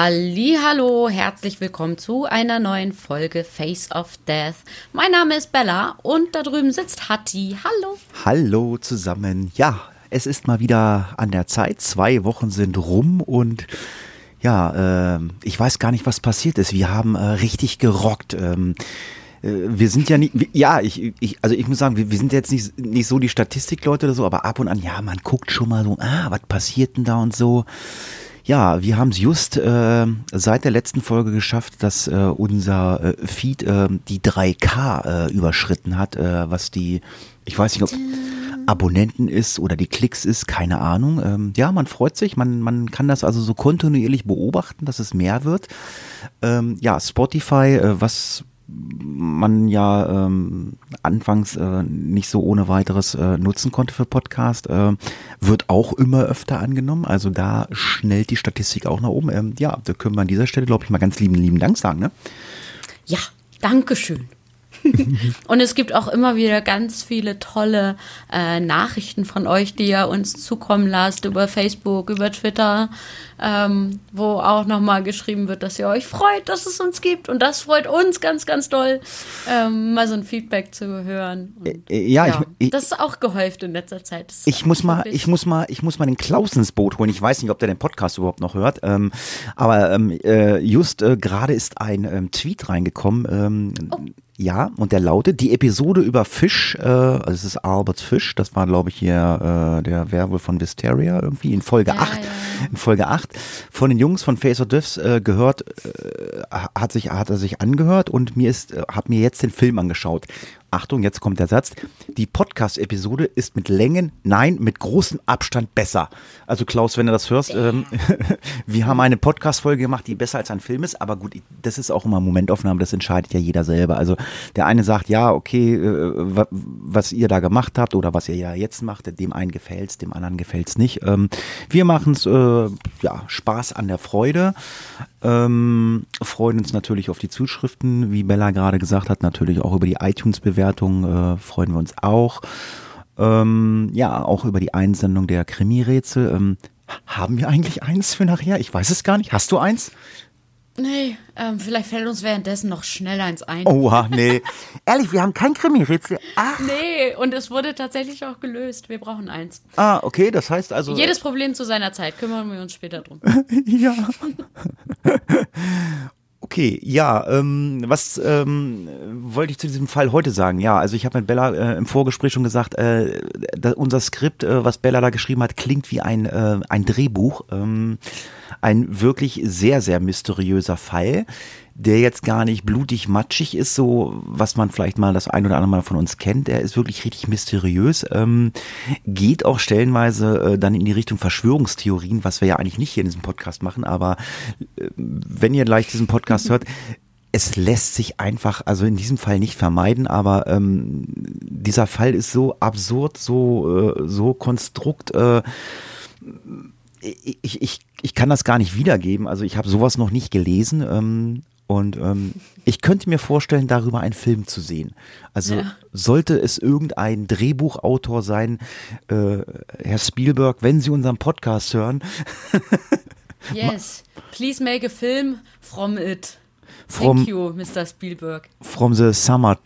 Hallo, herzlich willkommen zu einer neuen Folge Face of Death. Mein Name ist Bella und da drüben sitzt Hatti. Hallo. Hallo zusammen. Ja, es ist mal wieder an der Zeit. Zwei Wochen sind rum und ja, äh, ich weiß gar nicht, was passiert ist. Wir haben äh, richtig gerockt. Ähm, äh, wir sind ja nicht, ja, ich, ich, also ich muss sagen, wir, wir sind jetzt nicht, nicht so die Statistikleute oder so, aber ab und an, ja, man guckt schon mal so, ah, was passiert denn da und so. Ja, wir haben es just äh, seit der letzten Folge geschafft, dass äh, unser äh, Feed äh, die 3K äh, überschritten hat, äh, was die, ich weiß nicht, ob Abonnenten ist oder die Klicks ist, keine Ahnung. Ähm, ja, man freut sich, man, man kann das also so kontinuierlich beobachten, dass es mehr wird. Ähm, ja, Spotify, äh, was man ja ähm, anfangs äh, nicht so ohne weiteres äh, nutzen konnte für Podcast, äh, wird auch immer öfter angenommen. Also da schnellt die Statistik auch nach oben. Ähm, ja, da können wir an dieser Stelle, glaube ich, mal ganz lieben, lieben Dank sagen. Ne? Ja, Dankeschön. und es gibt auch immer wieder ganz viele tolle äh, Nachrichten von euch, die ihr uns zukommen lasst über Facebook, über Twitter, ähm, wo auch nochmal geschrieben wird, dass ihr euch freut, dass es uns gibt. Und das freut uns ganz, ganz doll, ähm, mal so ein Feedback zu hören. Und, äh, äh, ja, ja ich, ich, das ist auch gehäuft in letzter Zeit. Ich muss mal, ich muss mal, ich muss mal den Klaus ins Boot holen. Ich weiß nicht, ob der den Podcast überhaupt noch hört. Ähm, aber ähm, äh, just äh, gerade ist ein ähm, Tweet reingekommen. Ähm, oh ja, und der lautet, die Episode über Fisch, äh, also es ist Albert Fisch, das war glaube ich hier äh, der Werwolf von Wisteria irgendwie in Folge ja, 8, ja. in Folge 8 von den Jungs von Face of Diffs äh, gehört, äh, hat sich hat er sich angehört und mir ist äh, hab mir jetzt den Film angeschaut Achtung, jetzt kommt der Satz, die Podcast-Episode ist mit Längen, nein, mit großem Abstand besser. Also Klaus, wenn du das hörst, ähm, wir haben eine Podcast-Folge gemacht, die besser als ein Film ist, aber gut, das ist auch immer Momentaufnahme, das entscheidet ja jeder selber. Also der eine sagt, ja, okay, äh, was ihr da gemacht habt oder was ihr ja jetzt macht, dem einen gefällt's, dem anderen gefällt's nicht. Ähm, wir machen's, äh, ja, Spaß an der Freude. Ähm, freuen uns natürlich auf die Zuschriften, wie Bella gerade gesagt hat, natürlich auch über die iTunes-Bewertung äh, freuen wir uns auch. Ähm, ja, auch über die Einsendung der Krimi-Rätsel. Ähm, haben wir eigentlich eins für nachher? Ich weiß es gar nicht. Hast du eins? Nee, ähm, vielleicht fällt uns währenddessen noch schnell eins ein. Oha, nee. Ehrlich, wir haben kein Krimi-Rätsel. Ach. Nee, und es wurde tatsächlich auch gelöst. Wir brauchen eins. Ah, okay, das heißt also. Jedes Problem zu seiner Zeit. Kümmern wir uns später drum. ja. Okay, ja, ähm, was ähm, wollte ich zu diesem Fall heute sagen? Ja, also ich habe mit Bella äh, im Vorgespräch schon gesagt, äh, da, unser Skript, äh, was Bella da geschrieben hat, klingt wie ein, äh, ein Drehbuch. Ähm, ein wirklich sehr, sehr mysteriöser Fall, der jetzt gar nicht blutig matschig ist, so was man vielleicht mal das ein oder andere Mal von uns kennt. Der ist wirklich richtig mysteriös, ähm, geht auch stellenweise äh, dann in die Richtung Verschwörungstheorien, was wir ja eigentlich nicht hier in diesem Podcast machen, aber äh, wenn ihr gleich diesen Podcast hört, es lässt sich einfach, also in diesem Fall nicht vermeiden, aber ähm, dieser Fall ist so absurd, so, äh, so konstrukt, äh, ich, ich, ich kann das gar nicht wiedergeben. Also ich habe sowas noch nicht gelesen. Ähm, und ähm, ich könnte mir vorstellen, darüber einen Film zu sehen. Also ja. sollte es irgendein Drehbuchautor sein, äh, Herr Spielberg, wenn Sie unseren Podcast hören. yes, please make a film from it. From, Thank you, Mr. Spielberg. From the Summer,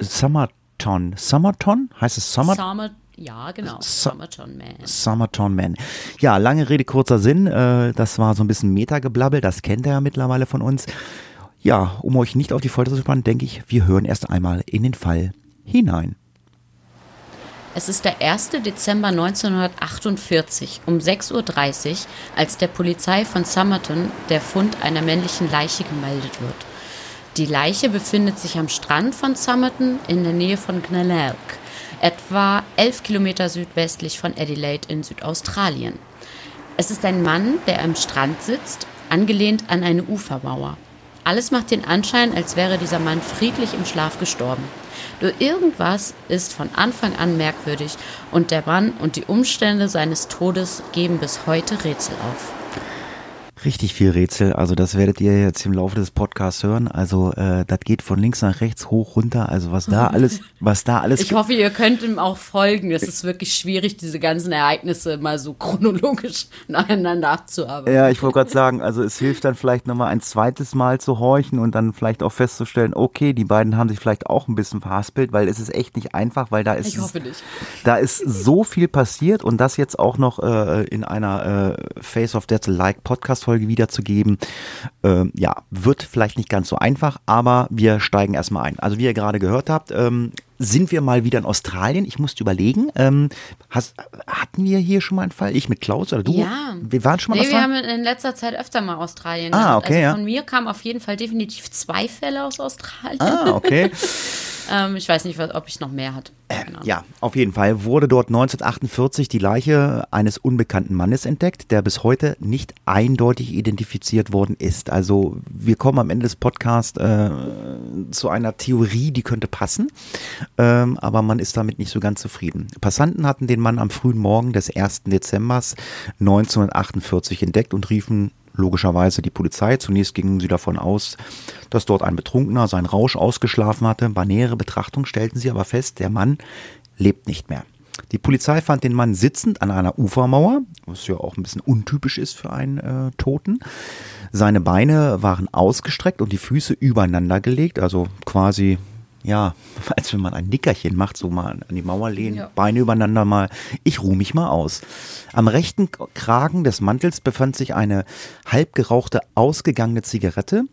Summerton. Summerton? Heißt es Summer? Summer ja, genau. Summerton Man. Summerton Man. Ja, lange Rede, kurzer Sinn. Äh, das war so ein bisschen Meta-Geblabbel. Das kennt ihr ja mittlerweile von uns. Ja, um euch nicht auf die Folter zu spannen, denke ich, wir hören erst einmal in den Fall hinein. Es ist der 1. Dezember 1948 um 6.30 Uhr, als der Polizei von Summerton der Fund einer männlichen Leiche gemeldet wird. Die Leiche befindet sich am Strand von Summerton in der Nähe von Glenelg etwa elf Kilometer südwestlich von Adelaide in Südaustralien. Es ist ein Mann, der am Strand sitzt angelehnt an eine Ufermauer. Alles macht den Anschein, als wäre dieser Mann friedlich im Schlaf gestorben. Nur irgendwas ist von Anfang an merkwürdig und der Mann und die Umstände seines Todes geben bis heute Rätsel auf richtig viel Rätsel. Also das werdet ihr jetzt im Laufe des Podcasts hören. Also äh, das geht von links nach rechts, hoch, runter. Also was da alles, was da alles. Ich hoffe, ihr könnt ihm auch folgen. Es ist wirklich schwierig, diese ganzen Ereignisse mal so chronologisch nacheinander abzuarbeiten. Ja, ich wollte gerade sagen, also es hilft dann vielleicht nochmal ein zweites Mal zu horchen und dann vielleicht auch festzustellen, okay, die beiden haben sich vielleicht auch ein bisschen verhaspelt, weil es ist echt nicht einfach, weil da ist. Ich hoffe nicht. Da ist so viel passiert und das jetzt auch noch äh, in einer äh, Face of Death-like Podcast-Folge Folge wiederzugeben. Ähm, ja, wird vielleicht nicht ganz so einfach, aber wir steigen erstmal ein. Also wie ihr gerade gehört habt, ähm, sind wir mal wieder in Australien. Ich musste überlegen, ähm, hast, hatten wir hier schon mal einen Fall? Ich mit Klaus oder du? Ja. Wir waren schon mal nee, wir haben in letzter Zeit öfter mal Australien. Ah, okay. Also von ja. mir kamen auf jeden Fall definitiv zwei Fälle aus Australien. Ah, okay. ähm, ich weiß nicht, ob ich noch mehr hatte. Äh, ja, auf jeden Fall wurde dort 1948 die Leiche eines unbekannten Mannes entdeckt, der bis heute nicht eindeutig identifiziert worden ist. Also wir kommen am Ende des Podcasts äh, zu einer Theorie, die könnte passen, ähm, aber man ist damit nicht so ganz zufrieden. Passanten hatten den Mann am frühen Morgen des 1. Dezember 1948 entdeckt und riefen logischerweise die Polizei. Zunächst gingen sie davon aus, dass dort ein Betrunkener seinen Rausch ausgeschlafen hatte. Bei näherer Betrachtung stellten sie aber fest, der Mann lebt nicht mehr. Die Polizei fand den Mann sitzend an einer Ufermauer, was ja auch ein bisschen untypisch ist für einen äh, Toten. Seine Beine waren ausgestreckt und die Füße übereinander gelegt, also quasi ja, als wenn man ein Nickerchen macht, so mal an die Mauer lehnen, ja. Beine übereinander mal. Ich ruhe mich mal aus. Am rechten Kragen des Mantels befand sich eine halb gerauchte, ausgegangene Zigarette.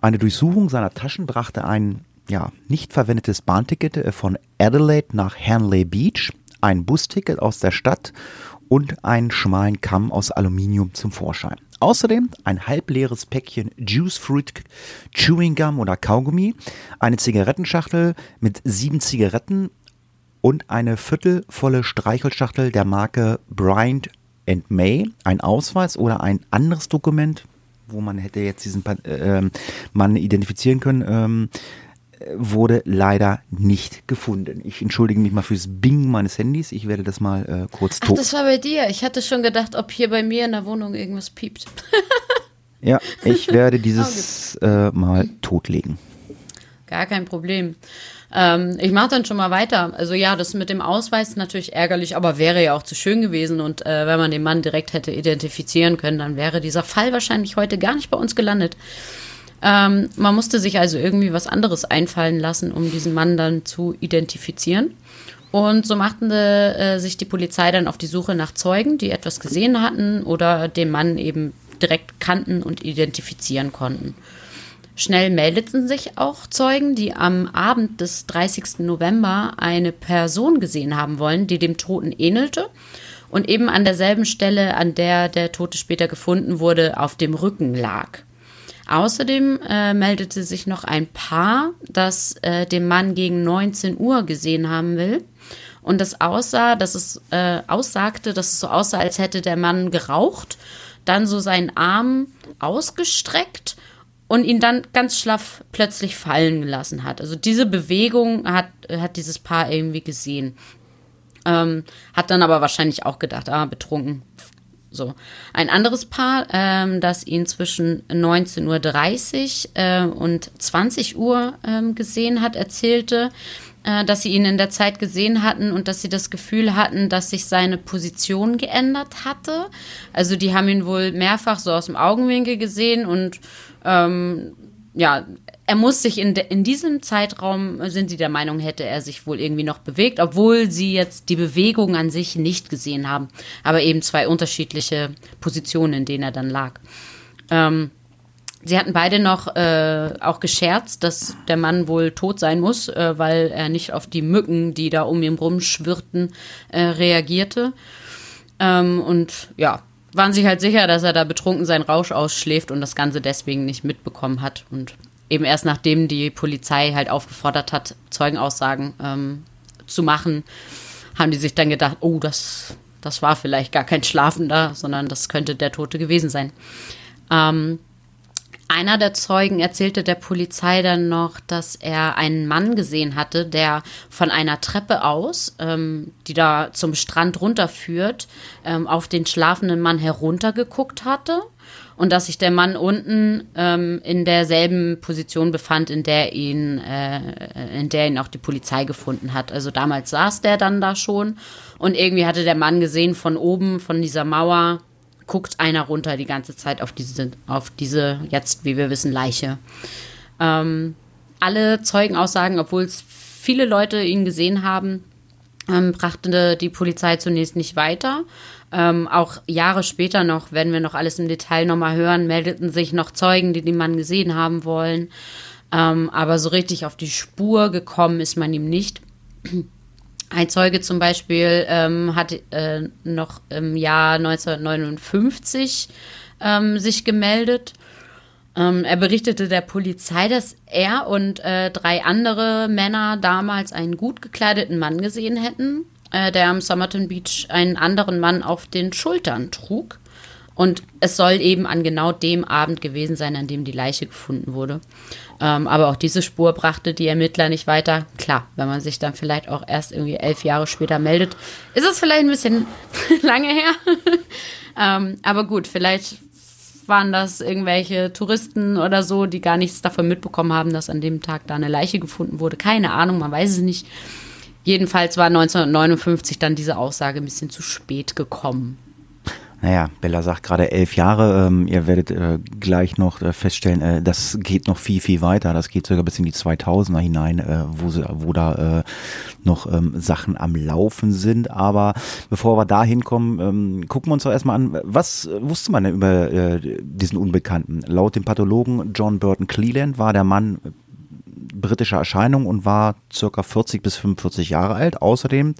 Eine Durchsuchung seiner Taschen brachte ein, ja, nicht verwendetes Bahnticket äh, von Adelaide nach Hanley Beach, ein Busticket aus der Stadt und einen schmalen Kamm aus Aluminium zum Vorschein. Außerdem ein halbleeres Päckchen Juice Fruit Chewing Gum oder Kaugummi, eine Zigarettenschachtel mit sieben Zigaretten und eine viertelvolle Streichelschachtel der Marke Bryant and May, ein Ausweis oder ein anderes Dokument, wo man hätte jetzt diesen äh, Mann identifizieren können, ähm, wurde leider nicht gefunden. Ich entschuldige mich mal fürs Bing meines Handys. Ich werde das mal äh, kurz tot. Ach, das war bei dir. Ich hatte schon gedacht, ob hier bei mir in der Wohnung irgendwas piept. ja, ich werde dieses äh, mal totlegen. Gar kein Problem. Ähm, ich mache dann schon mal weiter. Also ja, das mit dem Ausweis ist natürlich ärgerlich, aber wäre ja auch zu schön gewesen. Und äh, wenn man den Mann direkt hätte identifizieren können, dann wäre dieser Fall wahrscheinlich heute gar nicht bei uns gelandet. Ähm, man musste sich also irgendwie was anderes einfallen lassen, um diesen Mann dann zu identifizieren. Und so machten äh, sich die Polizei dann auf die Suche nach Zeugen, die etwas gesehen hatten oder den Mann eben direkt kannten und identifizieren konnten. Schnell meldeten sich auch Zeugen, die am Abend des 30. November eine Person gesehen haben wollen, die dem Toten ähnelte und eben an derselben Stelle, an der der Tote später gefunden wurde, auf dem Rücken lag. Außerdem äh, meldete sich noch ein Paar, das äh, den Mann gegen 19 Uhr gesehen haben will. Und das aussah, dass es äh, aussagte, dass es so aussah, als hätte der Mann geraucht, dann so seinen Arm ausgestreckt und ihn dann ganz schlaff plötzlich fallen gelassen hat. Also diese Bewegung hat, hat dieses Paar irgendwie gesehen. Ähm, hat dann aber wahrscheinlich auch gedacht, ah, betrunken, so. Ein anderes Paar, ähm, das ihn zwischen 19.30 Uhr äh, und 20 Uhr ähm, gesehen hat, erzählte, äh, dass sie ihn in der Zeit gesehen hatten und dass sie das Gefühl hatten, dass sich seine Position geändert hatte. Also die haben ihn wohl mehrfach so aus dem Augenwinkel gesehen und ähm, ja, er muss sich in, de, in diesem Zeitraum, sind sie der Meinung, hätte er sich wohl irgendwie noch bewegt, obwohl sie jetzt die Bewegung an sich nicht gesehen haben, aber eben zwei unterschiedliche Positionen, in denen er dann lag. Ähm, sie hatten beide noch äh, auch gescherzt, dass der Mann wohl tot sein muss, äh, weil er nicht auf die Mücken, die da um ihn rumschwirrten, äh, reagierte. Ähm, und ja, waren sich halt sicher, dass er da betrunken seinen Rausch ausschläft und das Ganze deswegen nicht mitbekommen hat. Und eben erst nachdem die Polizei halt aufgefordert hat, Zeugenaussagen ähm, zu machen, haben die sich dann gedacht, oh, das, das war vielleicht gar kein Schlafender, sondern das könnte der Tote gewesen sein. Ähm, einer der Zeugen erzählte der Polizei dann noch, dass er einen Mann gesehen hatte, der von einer Treppe aus, ähm, die da zum Strand runterführt, ähm, auf den schlafenden Mann heruntergeguckt hatte und dass sich der Mann unten ähm, in derselben Position befand, in der ihn, äh, in der ihn auch die Polizei gefunden hat. Also damals saß der dann da schon und irgendwie hatte der Mann gesehen von oben, von dieser Mauer, guckt einer runter die ganze Zeit auf diese, auf diese jetzt, wie wir wissen, Leiche. Ähm, alle Zeugenaussagen, obwohl es viele Leute ihn gesehen haben, ähm, brachte die Polizei zunächst nicht weiter. Ähm, auch Jahre später noch, werden wir noch alles im Detail nochmal hören, meldeten sich noch Zeugen, die den Mann gesehen haben wollen. Ähm, aber so richtig auf die Spur gekommen ist man ihm nicht. Ein Zeuge zum Beispiel ähm, hat äh, noch im Jahr 1959 ähm, sich gemeldet. Ähm, er berichtete der Polizei, dass er und äh, drei andere Männer damals einen gut gekleideten Mann gesehen hätten, äh, der am Somerton Beach einen anderen Mann auf den Schultern trug. Und es soll eben an genau dem Abend gewesen sein, an dem die Leiche gefunden wurde. Ähm, aber auch diese Spur brachte die Ermittler nicht weiter. Klar, wenn man sich dann vielleicht auch erst irgendwie elf Jahre später meldet, ist es vielleicht ein bisschen lange her. ähm, aber gut, vielleicht waren das irgendwelche Touristen oder so, die gar nichts davon mitbekommen haben, dass an dem Tag da eine Leiche gefunden wurde. Keine Ahnung, man weiß es nicht. Jedenfalls war 1959 dann diese Aussage ein bisschen zu spät gekommen. Naja, Bella sagt gerade elf Jahre. Ähm, ihr werdet äh, gleich noch äh, feststellen, äh, das geht noch viel, viel weiter. Das geht sogar bis in die 2000er hinein, äh, wo, wo da äh, noch ähm, Sachen am Laufen sind. Aber bevor wir da hinkommen, ähm, gucken wir uns doch erstmal an, was wusste man denn über äh, diesen Unbekannten? Laut dem Pathologen John Burton Cleland war der Mann britischer Erscheinung und war circa 40 bis 45 Jahre alt. Außerdem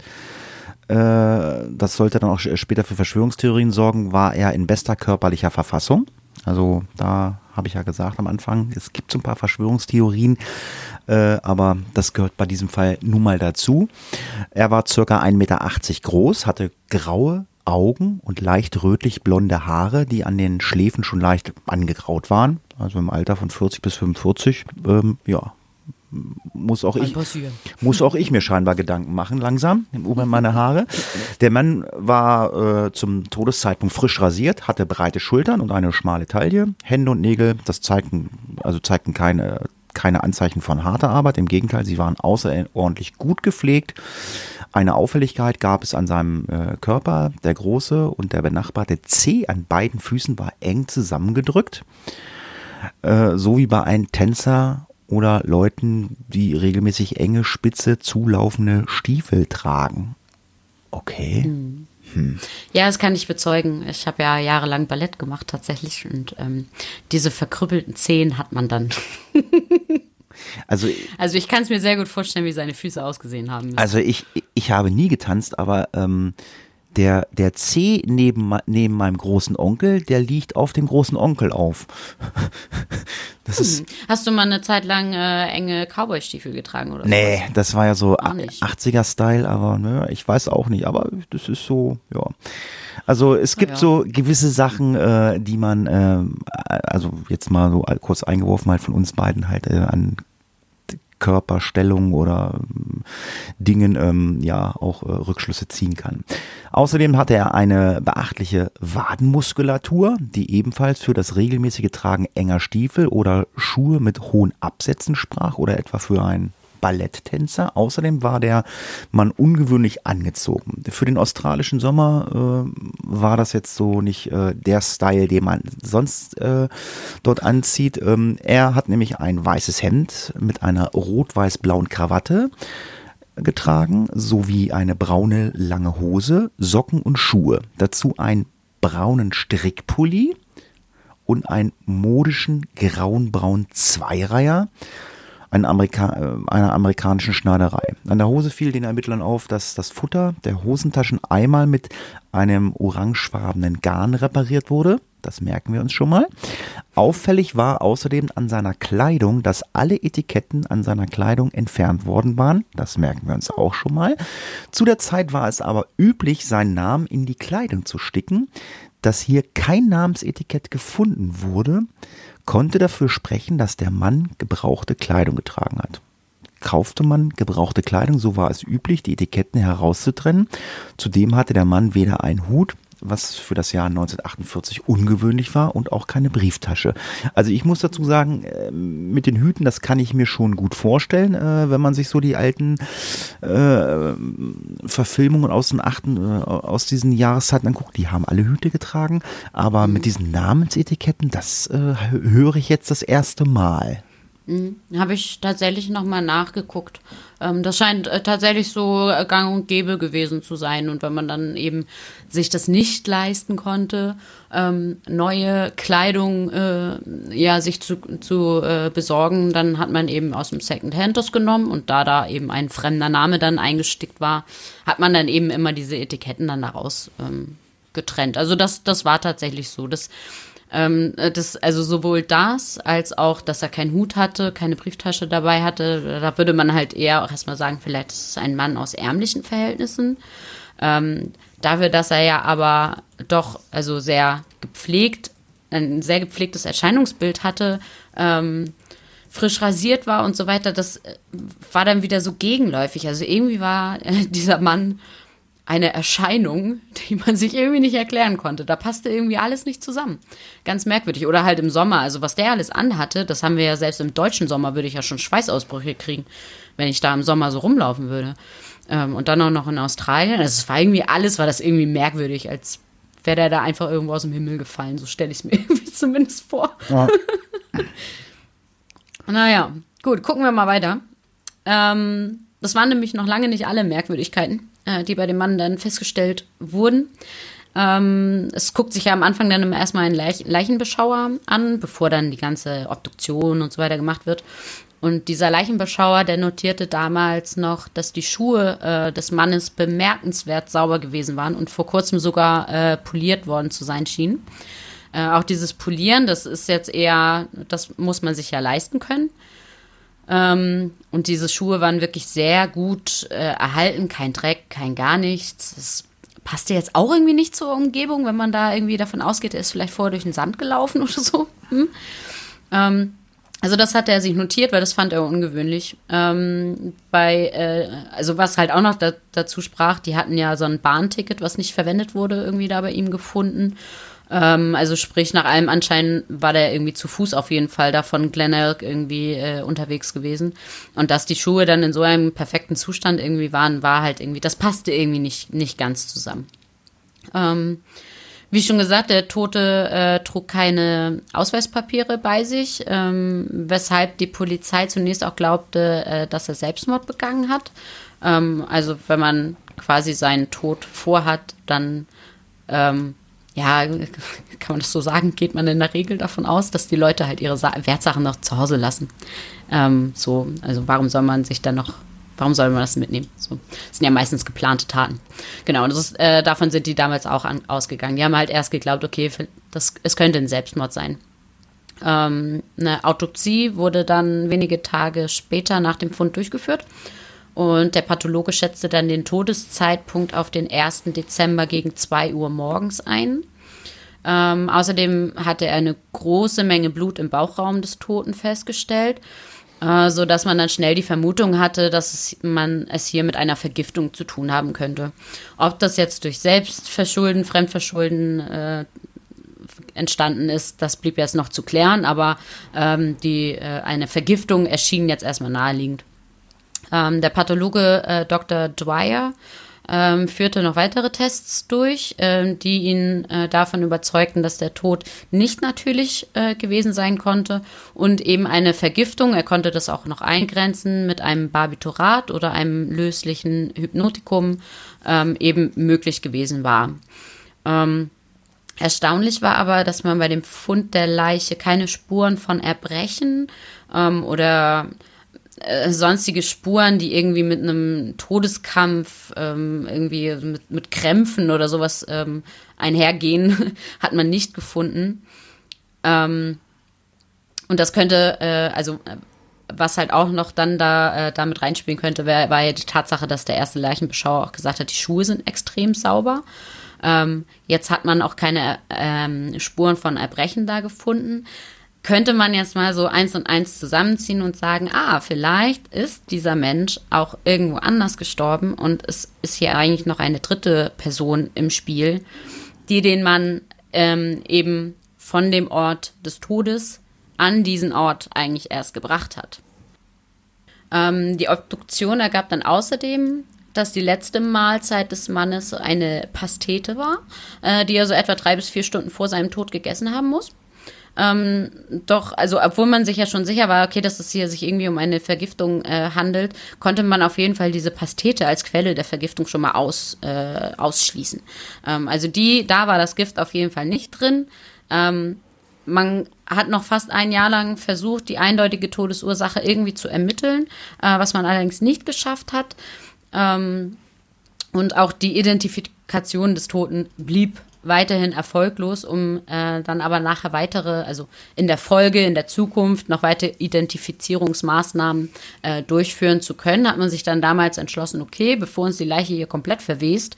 das sollte dann auch später für Verschwörungstheorien sorgen, war er in bester körperlicher Verfassung. Also da habe ich ja gesagt am Anfang, es gibt so ein paar Verschwörungstheorien, äh, aber das gehört bei diesem Fall nun mal dazu. Er war circa 1,80 Meter groß, hatte graue Augen und leicht rötlich blonde Haare, die an den Schläfen schon leicht angegraut waren. Also im Alter von 40 bis 45, ähm, ja, muss auch ich muss auch ich mir scheinbar Gedanken machen langsam über meine Haare. Der Mann war äh, zum Todeszeitpunkt frisch rasiert, hatte breite Schultern und eine schmale Taille, Hände und Nägel, das zeigten also zeigten keine keine Anzeichen von harter Arbeit, im Gegenteil, sie waren außerordentlich gut gepflegt. Eine Auffälligkeit gab es an seinem äh, Körper, der große und der benachbarte Zeh an beiden Füßen war eng zusammengedrückt, äh, so wie bei einem Tänzer oder Leuten, die regelmäßig enge, spitze, zulaufende Stiefel tragen. Okay. Hm. Hm. Ja, das kann ich bezeugen. Ich habe ja jahrelang Ballett gemacht tatsächlich und ähm, diese verkrüppelten Zehen hat man dann. also, also ich kann es mir sehr gut vorstellen, wie seine Füße ausgesehen haben. Müssen. Also ich, ich habe nie getanzt, aber ähm, der, der C neben, neben meinem großen Onkel, der liegt auf dem großen Onkel auf. Das hm. ist Hast du mal eine Zeit lang äh, enge Cowboy-Stiefel getragen oder Nee, sowas? das war ja so 80er-Style, aber ne, ich weiß auch nicht, aber das ist so, ja. Also es gibt ja. so gewisse Sachen, äh, die man, äh, also jetzt mal so kurz eingeworfen halt von uns beiden halt äh, an Körperstellung oder ähm, Dingen ähm, ja auch äh, Rückschlüsse ziehen kann. Außerdem hatte er eine beachtliche Wadenmuskulatur, die ebenfalls für das regelmäßige Tragen enger Stiefel oder Schuhe mit hohen Absätzen sprach oder etwa für ein Balletttänzer. Außerdem war der Mann ungewöhnlich angezogen. Für den australischen Sommer äh, war das jetzt so nicht äh, der Style, den man sonst äh, dort anzieht. Ähm, er hat nämlich ein weißes Hemd mit einer rot-weiß-blauen Krawatte getragen, sowie eine braune lange Hose, Socken und Schuhe. Dazu einen braunen Strickpulli und einen modischen grauen-braunen Zweireiher einer, Amerika äh, einer amerikanischen Schneiderei. An der Hose fiel den Ermittlern auf, dass das Futter der Hosentaschen einmal mit einem orangefarbenen Garn repariert wurde. das merken wir uns schon mal. Auffällig war außerdem an seiner Kleidung, dass alle Etiketten an seiner Kleidung entfernt worden waren. Das merken wir uns auch schon mal. Zu der Zeit war es aber üblich, seinen Namen in die Kleidung zu sticken. Dass hier kein Namensetikett gefunden wurde, konnte dafür sprechen, dass der Mann gebrauchte Kleidung getragen hat kaufte man gebrauchte Kleidung, so war es üblich, die Etiketten herauszutrennen. Zudem hatte der Mann weder einen Hut was für das Jahr 1948 ungewöhnlich war und auch keine Brieftasche. Also ich muss dazu sagen, äh, mit den Hüten, das kann ich mir schon gut vorstellen, äh, wenn man sich so die alten äh, Verfilmungen aus den achten, aus diesen Jahreszeiten anguckt. Die haben alle Hüte getragen, aber mit diesen Namensetiketten, das höre ich jetzt das erste Mal. Mhm. Habe ich tatsächlich nochmal nachgeguckt. Ähm, das scheint äh, tatsächlich so äh, gang und gäbe gewesen zu sein. Und wenn man dann eben sich das nicht leisten konnte, ähm, neue Kleidung äh, ja, sich zu, zu besorgen, dann hat man eben aus dem Secondhand das genommen. Und da da eben ein fremder Name dann eingestickt war, hat man dann eben immer diese Etiketten dann daraus ähm, getrennt. Also das, das war tatsächlich so. Das ähm, äh, das, also sowohl das als auch, dass er keinen Hut hatte, keine Brieftasche dabei hatte. Da würde man halt eher auch erstmal sagen, vielleicht ist es ein Mann aus ärmlichen Verhältnissen. Ähm, dafür, dass er ja aber doch also sehr gepflegt, ein sehr gepflegtes Erscheinungsbild hatte, ähm, frisch rasiert war und so weiter, das äh, war dann wieder so gegenläufig. Also irgendwie war dieser Mann eine Erscheinung, die man sich irgendwie nicht erklären konnte. Da passte irgendwie alles nicht zusammen. Ganz merkwürdig. Oder halt im Sommer. Also was der alles anhatte, das haben wir ja selbst im deutschen Sommer, würde ich ja schon Schweißausbrüche kriegen, wenn ich da im Sommer so rumlaufen würde. Ähm, und dann auch noch in Australien. Also es war irgendwie alles, war das irgendwie merkwürdig, als wäre der da einfach irgendwo aus dem Himmel gefallen. So stelle ich es mir irgendwie zumindest vor. Ja. naja, gut, gucken wir mal weiter. Ähm, das waren nämlich noch lange nicht alle Merkwürdigkeiten äh, die bei dem Mann dann festgestellt wurden. Ähm, es guckt sich ja am Anfang dann erstmal ein Leich Leichenbeschauer an, bevor dann die ganze Obduktion und so weiter gemacht wird. Und dieser Leichenbeschauer, der notierte damals noch, dass die Schuhe äh, des Mannes bemerkenswert sauber gewesen waren und vor kurzem sogar äh, poliert worden zu sein schienen. Äh, auch dieses Polieren, das ist jetzt eher, das muss man sich ja leisten können. Ähm, und diese Schuhe waren wirklich sehr gut äh, erhalten, kein Dreck, kein gar nichts. Das passte jetzt auch irgendwie nicht zur Umgebung, wenn man da irgendwie davon ausgeht, er ist vielleicht vorher durch den Sand gelaufen oder so. Hm? Ähm, also das hat er sich notiert, weil das fand er ungewöhnlich. Ähm, bei, äh, also was halt auch noch da, dazu sprach, die hatten ja so ein Bahnticket, was nicht verwendet wurde, irgendwie da bei ihm gefunden. Ähm, also sprich, nach allem Anschein war der irgendwie zu Fuß auf jeden Fall da von Glenelg irgendwie äh, unterwegs gewesen. Und dass die Schuhe dann in so einem perfekten Zustand irgendwie waren, war halt irgendwie, das passte irgendwie nicht, nicht ganz zusammen. Ähm, wie schon gesagt, der Tote äh, trug keine Ausweispapiere bei sich, ähm, weshalb die Polizei zunächst auch glaubte, äh, dass er Selbstmord begangen hat. Ähm, also wenn man quasi seinen Tod vorhat, dann ähm, ja, kann man das so sagen, geht man in der Regel davon aus, dass die Leute halt ihre Sa Wertsachen noch zu Hause lassen. Ähm, so, also warum soll man sich dann noch, warum soll man das mitnehmen? So, das sind ja meistens geplante Taten. Genau, und ist, äh, davon sind die damals auch an, ausgegangen. Die haben halt erst geglaubt, okay, das, es könnte ein Selbstmord sein. Ähm, eine Autopsie wurde dann wenige Tage später nach dem Fund durchgeführt. Und der Pathologe schätzte dann den Todeszeitpunkt auf den 1. Dezember gegen 2 Uhr morgens ein. Ähm, außerdem hatte er eine große Menge Blut im Bauchraum des Toten festgestellt, äh, sodass man dann schnell die Vermutung hatte, dass es, man es hier mit einer Vergiftung zu tun haben könnte. Ob das jetzt durch Selbstverschulden, Fremdverschulden äh, entstanden ist, das blieb jetzt noch zu klären, aber ähm, die, äh, eine Vergiftung erschien jetzt erstmal naheliegend. Ähm, der Pathologe äh, Dr. Dwyer ähm, führte noch weitere Tests durch, ähm, die ihn äh, davon überzeugten, dass der Tod nicht natürlich äh, gewesen sein konnte und eben eine Vergiftung, er konnte das auch noch eingrenzen, mit einem Barbiturat oder einem löslichen Hypnotikum ähm, eben möglich gewesen war. Ähm, erstaunlich war aber, dass man bei dem Fund der Leiche keine Spuren von Erbrechen ähm, oder äh, sonstige Spuren, die irgendwie mit einem Todeskampf, ähm, irgendwie mit, mit Krämpfen oder sowas ähm, einhergehen, hat man nicht gefunden. Ähm, und das könnte, äh, also äh, was halt auch noch dann da äh, damit reinspielen könnte, wär, war ja die Tatsache, dass der erste Leichenbeschauer auch gesagt hat, die Schuhe sind extrem sauber. Ähm, jetzt hat man auch keine ähm, Spuren von Erbrechen da gefunden. Könnte man jetzt mal so eins und eins zusammenziehen und sagen, ah, vielleicht ist dieser Mensch auch irgendwo anders gestorben und es ist hier eigentlich noch eine dritte Person im Spiel, die den Mann ähm, eben von dem Ort des Todes an diesen Ort eigentlich erst gebracht hat. Ähm, die Obduktion ergab dann außerdem, dass die letzte Mahlzeit des Mannes eine Pastete war, äh, die er so etwa drei bis vier Stunden vor seinem Tod gegessen haben muss. Ähm, doch, also obwohl man sich ja schon sicher war, okay, dass es hier sich irgendwie um eine Vergiftung äh, handelt, konnte man auf jeden Fall diese Pastete als Quelle der Vergiftung schon mal aus, äh, ausschließen. Ähm, also die, da war das Gift auf jeden Fall nicht drin. Ähm, man hat noch fast ein Jahr lang versucht, die eindeutige Todesursache irgendwie zu ermitteln, äh, was man allerdings nicht geschafft hat. Ähm, und auch die Identifikation des Toten blieb weiterhin erfolglos, um äh, dann aber nachher weitere, also in der Folge, in der Zukunft noch weitere Identifizierungsmaßnahmen äh, durchführen zu können, hat man sich dann damals entschlossen, okay, bevor uns die Leiche hier komplett verwest,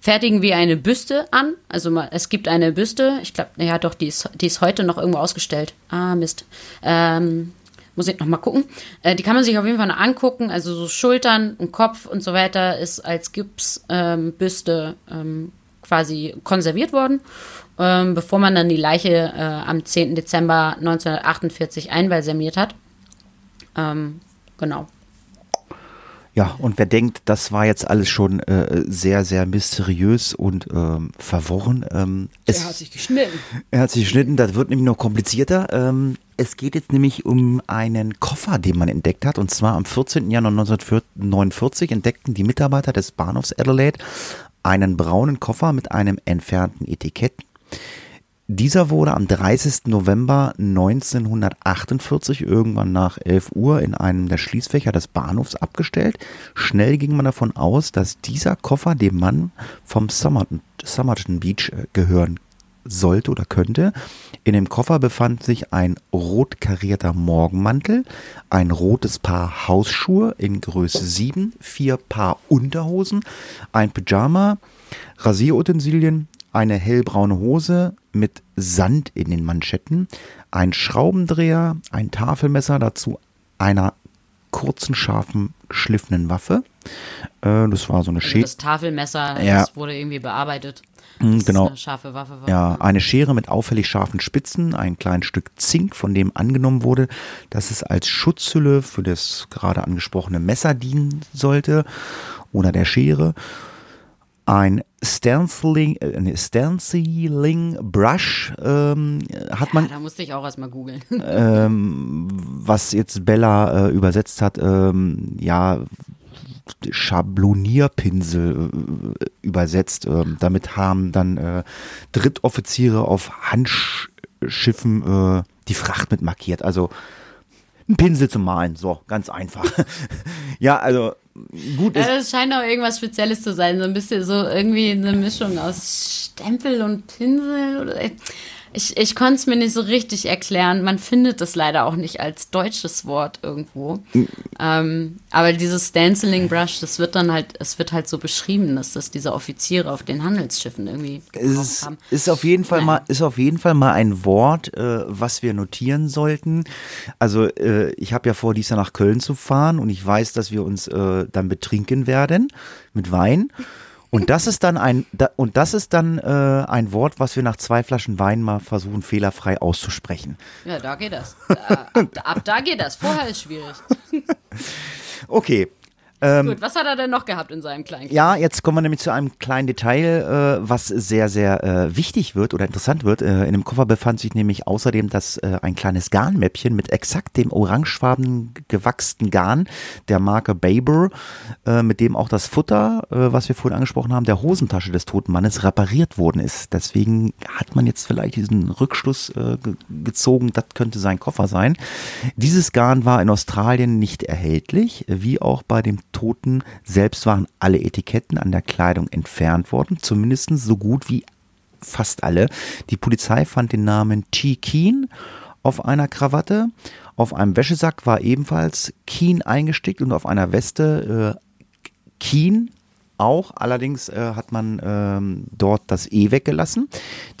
fertigen wir eine Büste an. Also es gibt eine Büste, ich glaube, ja doch, die ist, die ist heute noch irgendwo ausgestellt. Ah, Mist. Ähm, muss ich noch mal gucken. Äh, die kann man sich auf jeden Fall noch angucken. Also so Schultern und Kopf und so weiter ist als Gipsbüste ähm, ähm, quasi konserviert worden, ähm, bevor man dann die Leiche äh, am 10. Dezember 1948 einbalsamiert hat. Ähm, genau. Ja, und wer denkt, das war jetzt alles schon äh, sehr, sehr mysteriös und ähm, verworren. Ähm, es, er hat sich geschnitten. Er hat sich geschnitten, das wird nämlich noch komplizierter. Ähm, es geht jetzt nämlich um einen Koffer, den man entdeckt hat. Und zwar am 14. Januar 1949 entdeckten die Mitarbeiter des Bahnhofs Adelaide einen braunen Koffer mit einem entfernten Etikett. Dieser wurde am 30. November 1948 irgendwann nach 11 Uhr in einem der Schließfächer des Bahnhofs abgestellt. Schnell ging man davon aus, dass dieser Koffer dem Mann vom Somerton, Somerton Beach äh, gehören sollte oder könnte. In dem Koffer befand sich ein rot karierter Morgenmantel, ein rotes Paar Hausschuhe in Größe 7, vier Paar Unterhosen, ein Pyjama, Rasierutensilien, eine hellbraune Hose mit Sand in den Manschetten, ein Schraubendreher, ein Tafelmesser, dazu einer kurzen, scharfen, geschliffenen Waffe. Äh, das war so eine also Schere. Das Tafelmesser, Ja. das wurde irgendwie bearbeitet. Mm, Das genau. Eine scharfe Waffe war. Ja, eine Schere mit auffällig scharfen Spitzen, ein kleines Stück Zink, von dem angenommen wurde, dass es als Schutzhülle für das gerade angesprochene Messer dienen sollte oder der Schere. Ein Stenciling, äh, Stenciling Brush ähm, hat man Ja, da musste ich auch erstmal googeln. ähm, was jetzt Bella äh, übersetzt hat, ähm, ja, Schablonierpinsel äh, übersetzt. Ähm, damit haben dann äh, Drittoffiziere auf Handschiffen äh, die Fracht mit markiert. Also ein Pinsel zum Malen, so ganz einfach. ja, also gut ist. Ja, das scheint auch irgendwas Spezielles zu sein. So ein bisschen so irgendwie eine Mischung aus Stempel und Pinsel. Oder ich ich konnte es mir nicht so richtig erklären. Man findet es leider auch nicht als deutsches Wort irgendwo. Ähm, aber dieses Stenciling Brush, das wird dann halt, es wird halt so beschrieben, dass das diese Offiziere auf den Handelsschiffen irgendwie Es haben. ist auf jeden Fall Nein. mal ist auf jeden Fall mal ein Wort, äh, was wir notieren sollten. Also äh, ich habe ja vor, dies Jahr nach Köln zu fahren und ich weiß, dass wir uns äh, dann betrinken werden mit Wein. Und das ist dann ein da, und das ist dann äh, ein Wort, was wir nach zwei Flaschen Wein mal versuchen fehlerfrei auszusprechen. Ja, da geht das. Da, ab, ab da geht das. Vorher ist schwierig. Okay. Gut, was hat er denn noch gehabt in seinem kleinen Ja, jetzt kommen wir nämlich zu einem kleinen Detail, äh, was sehr, sehr äh, wichtig wird oder interessant wird. Äh, in dem Koffer befand sich nämlich außerdem das äh, ein kleines Garnmäppchen mit exakt dem orangefarben gewachsenen Garn der Marke Baber, äh, mit dem auch das Futter, äh, was wir vorhin angesprochen haben, der Hosentasche des toten Mannes repariert worden ist. Deswegen hat man jetzt vielleicht diesen Rückschluss ge gezogen, das könnte sein Koffer sein. Dieses Garn war in Australien nicht erhältlich, wie auch bei dem Toten selbst waren alle Etiketten an der Kleidung entfernt worden, zumindest so gut wie fast alle. Die Polizei fand den Namen T. Keen auf einer Krawatte. Auf einem Wäschesack war ebenfalls Keen eingestickt und auf einer Weste äh, Keen auch. Allerdings äh, hat man ähm, dort das E weggelassen.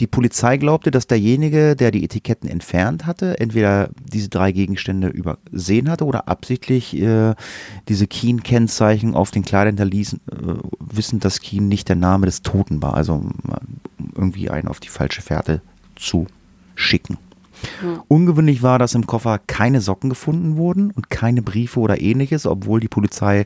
Die Polizei glaubte, dass derjenige, der die Etiketten entfernt hatte, entweder diese drei Gegenstände übersehen hatte oder absichtlich äh, diese Keen-Kennzeichen auf den Kleidern hinterließen, äh, wissend, dass Keen nicht der Name des Toten war. Also um irgendwie einen auf die falsche Fährte zu schicken. Ungewöhnlich war, dass im Koffer keine Socken gefunden wurden und keine Briefe oder ähnliches, obwohl die Polizei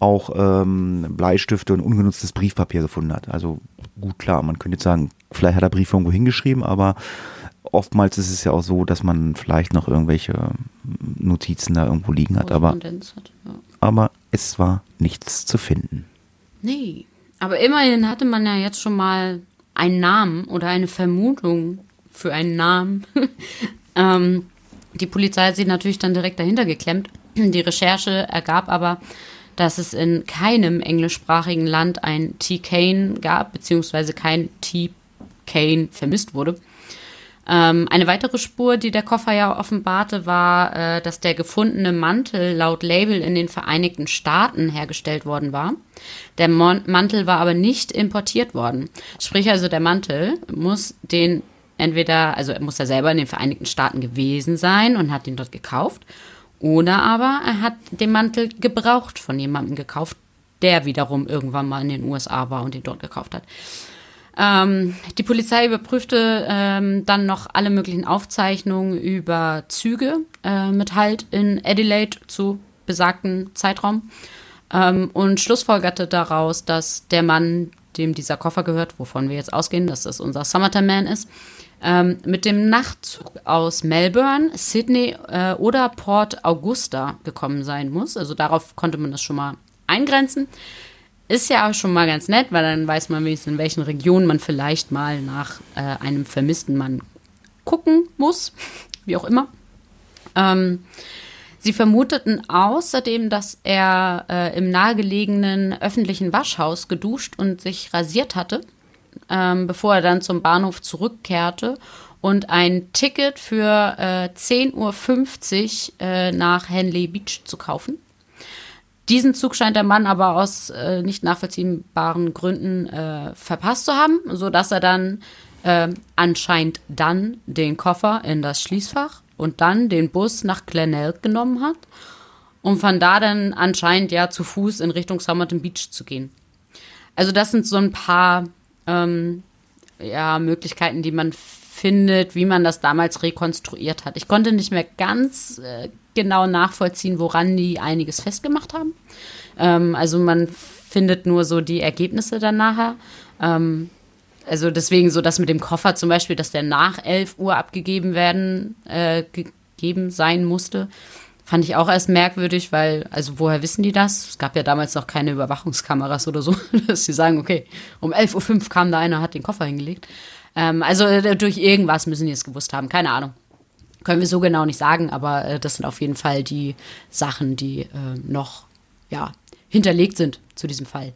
auch ähm, Bleistifte und ungenutztes Briefpapier gefunden hat. Also gut, klar, man könnte jetzt sagen, vielleicht hat er Briefe irgendwo hingeschrieben, aber oftmals ist es ja auch so, dass man vielleicht noch irgendwelche Notizen da irgendwo liegen hat. Aber, hat. Ja. aber es war nichts zu finden. Nee. Aber immerhin hatte man ja jetzt schon mal einen Namen oder eine Vermutung für einen Namen. ähm, die Polizei hat sich natürlich dann direkt dahinter geklemmt. Die Recherche ergab aber, dass es in keinem englischsprachigen Land ein T-Kane gab, beziehungsweise kein T-Kane vermisst wurde. Ähm, eine weitere Spur, die der Koffer ja offenbarte, war, äh, dass der gefundene Mantel laut Label in den Vereinigten Staaten hergestellt worden war. Der Mon Mantel war aber nicht importiert worden. Sprich also, der Mantel muss den entweder, also er muss er selber in den Vereinigten Staaten gewesen sein und hat ihn dort gekauft, oder aber er hat den Mantel gebraucht von jemandem gekauft, der wiederum irgendwann mal in den USA war und ihn dort gekauft hat. Ähm, die Polizei überprüfte ähm, dann noch alle möglichen Aufzeichnungen über Züge äh, mit Halt in Adelaide zu besagten Zeitraum ähm, und schlussfolgerte daraus, dass der Mann, dem dieser Koffer gehört, wovon wir jetzt ausgehen, dass das unser Summertime Man ist, ähm, mit dem Nachtzug aus Melbourne, Sydney äh, oder Port Augusta gekommen sein muss. Also darauf konnte man das schon mal eingrenzen. Ist ja auch schon mal ganz nett, weil dann weiß man wenigstens, in welchen Regionen man vielleicht mal nach äh, einem vermissten Mann gucken muss, wie auch immer. Ähm, sie vermuteten außerdem, dass er äh, im nahegelegenen öffentlichen Waschhaus geduscht und sich rasiert hatte, ähm, bevor er dann zum Bahnhof zurückkehrte und ein Ticket für äh, 10.50 Uhr äh, nach Henley Beach zu kaufen. Diesen Zug scheint der Mann aber aus äh, nicht nachvollziehbaren Gründen äh, verpasst zu haben, sodass er dann äh, anscheinend dann den Koffer in das Schließfach und dann den Bus nach Glenelg genommen hat, um von da dann anscheinend ja zu Fuß in Richtung Somerton Beach zu gehen. Also das sind so ein paar ähm, ja, Möglichkeiten, die man findet, wie man das damals rekonstruiert hat. Ich konnte nicht mehr ganz äh, genau nachvollziehen, woran die einiges festgemacht haben. Ähm, also man findet nur so die Ergebnisse dann nachher. Ähm, also deswegen so das mit dem Koffer zum Beispiel, dass der nach 11 Uhr abgegeben werden, äh, gegeben sein musste, fand ich auch erst merkwürdig, weil, also woher wissen die das? Es gab ja damals noch keine Überwachungskameras oder so, dass sie sagen, okay, um 11.05 Uhr kam da einer, hat den Koffer hingelegt. Ähm, also äh, durch irgendwas müssen die es gewusst haben, keine Ahnung. Können wir so genau nicht sagen, aber äh, das sind auf jeden Fall die Sachen, die äh, noch ja, hinterlegt sind zu diesem Fall.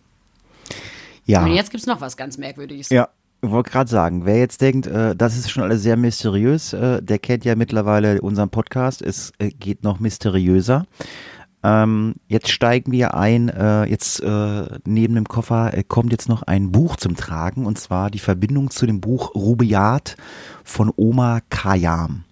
Ja. Und jetzt gibt es noch was ganz Merkwürdiges. Ja, wollte gerade sagen, wer jetzt denkt, äh, das ist schon alles sehr mysteriös, äh, der kennt ja mittlerweile unseren Podcast. Es äh, geht noch mysteriöser. Ähm, jetzt steigen wir ein, äh, jetzt äh, neben dem Koffer äh, kommt jetzt noch ein Buch zum Tragen und zwar die Verbindung zu dem Buch Rubaiyat von Omar Khayyam.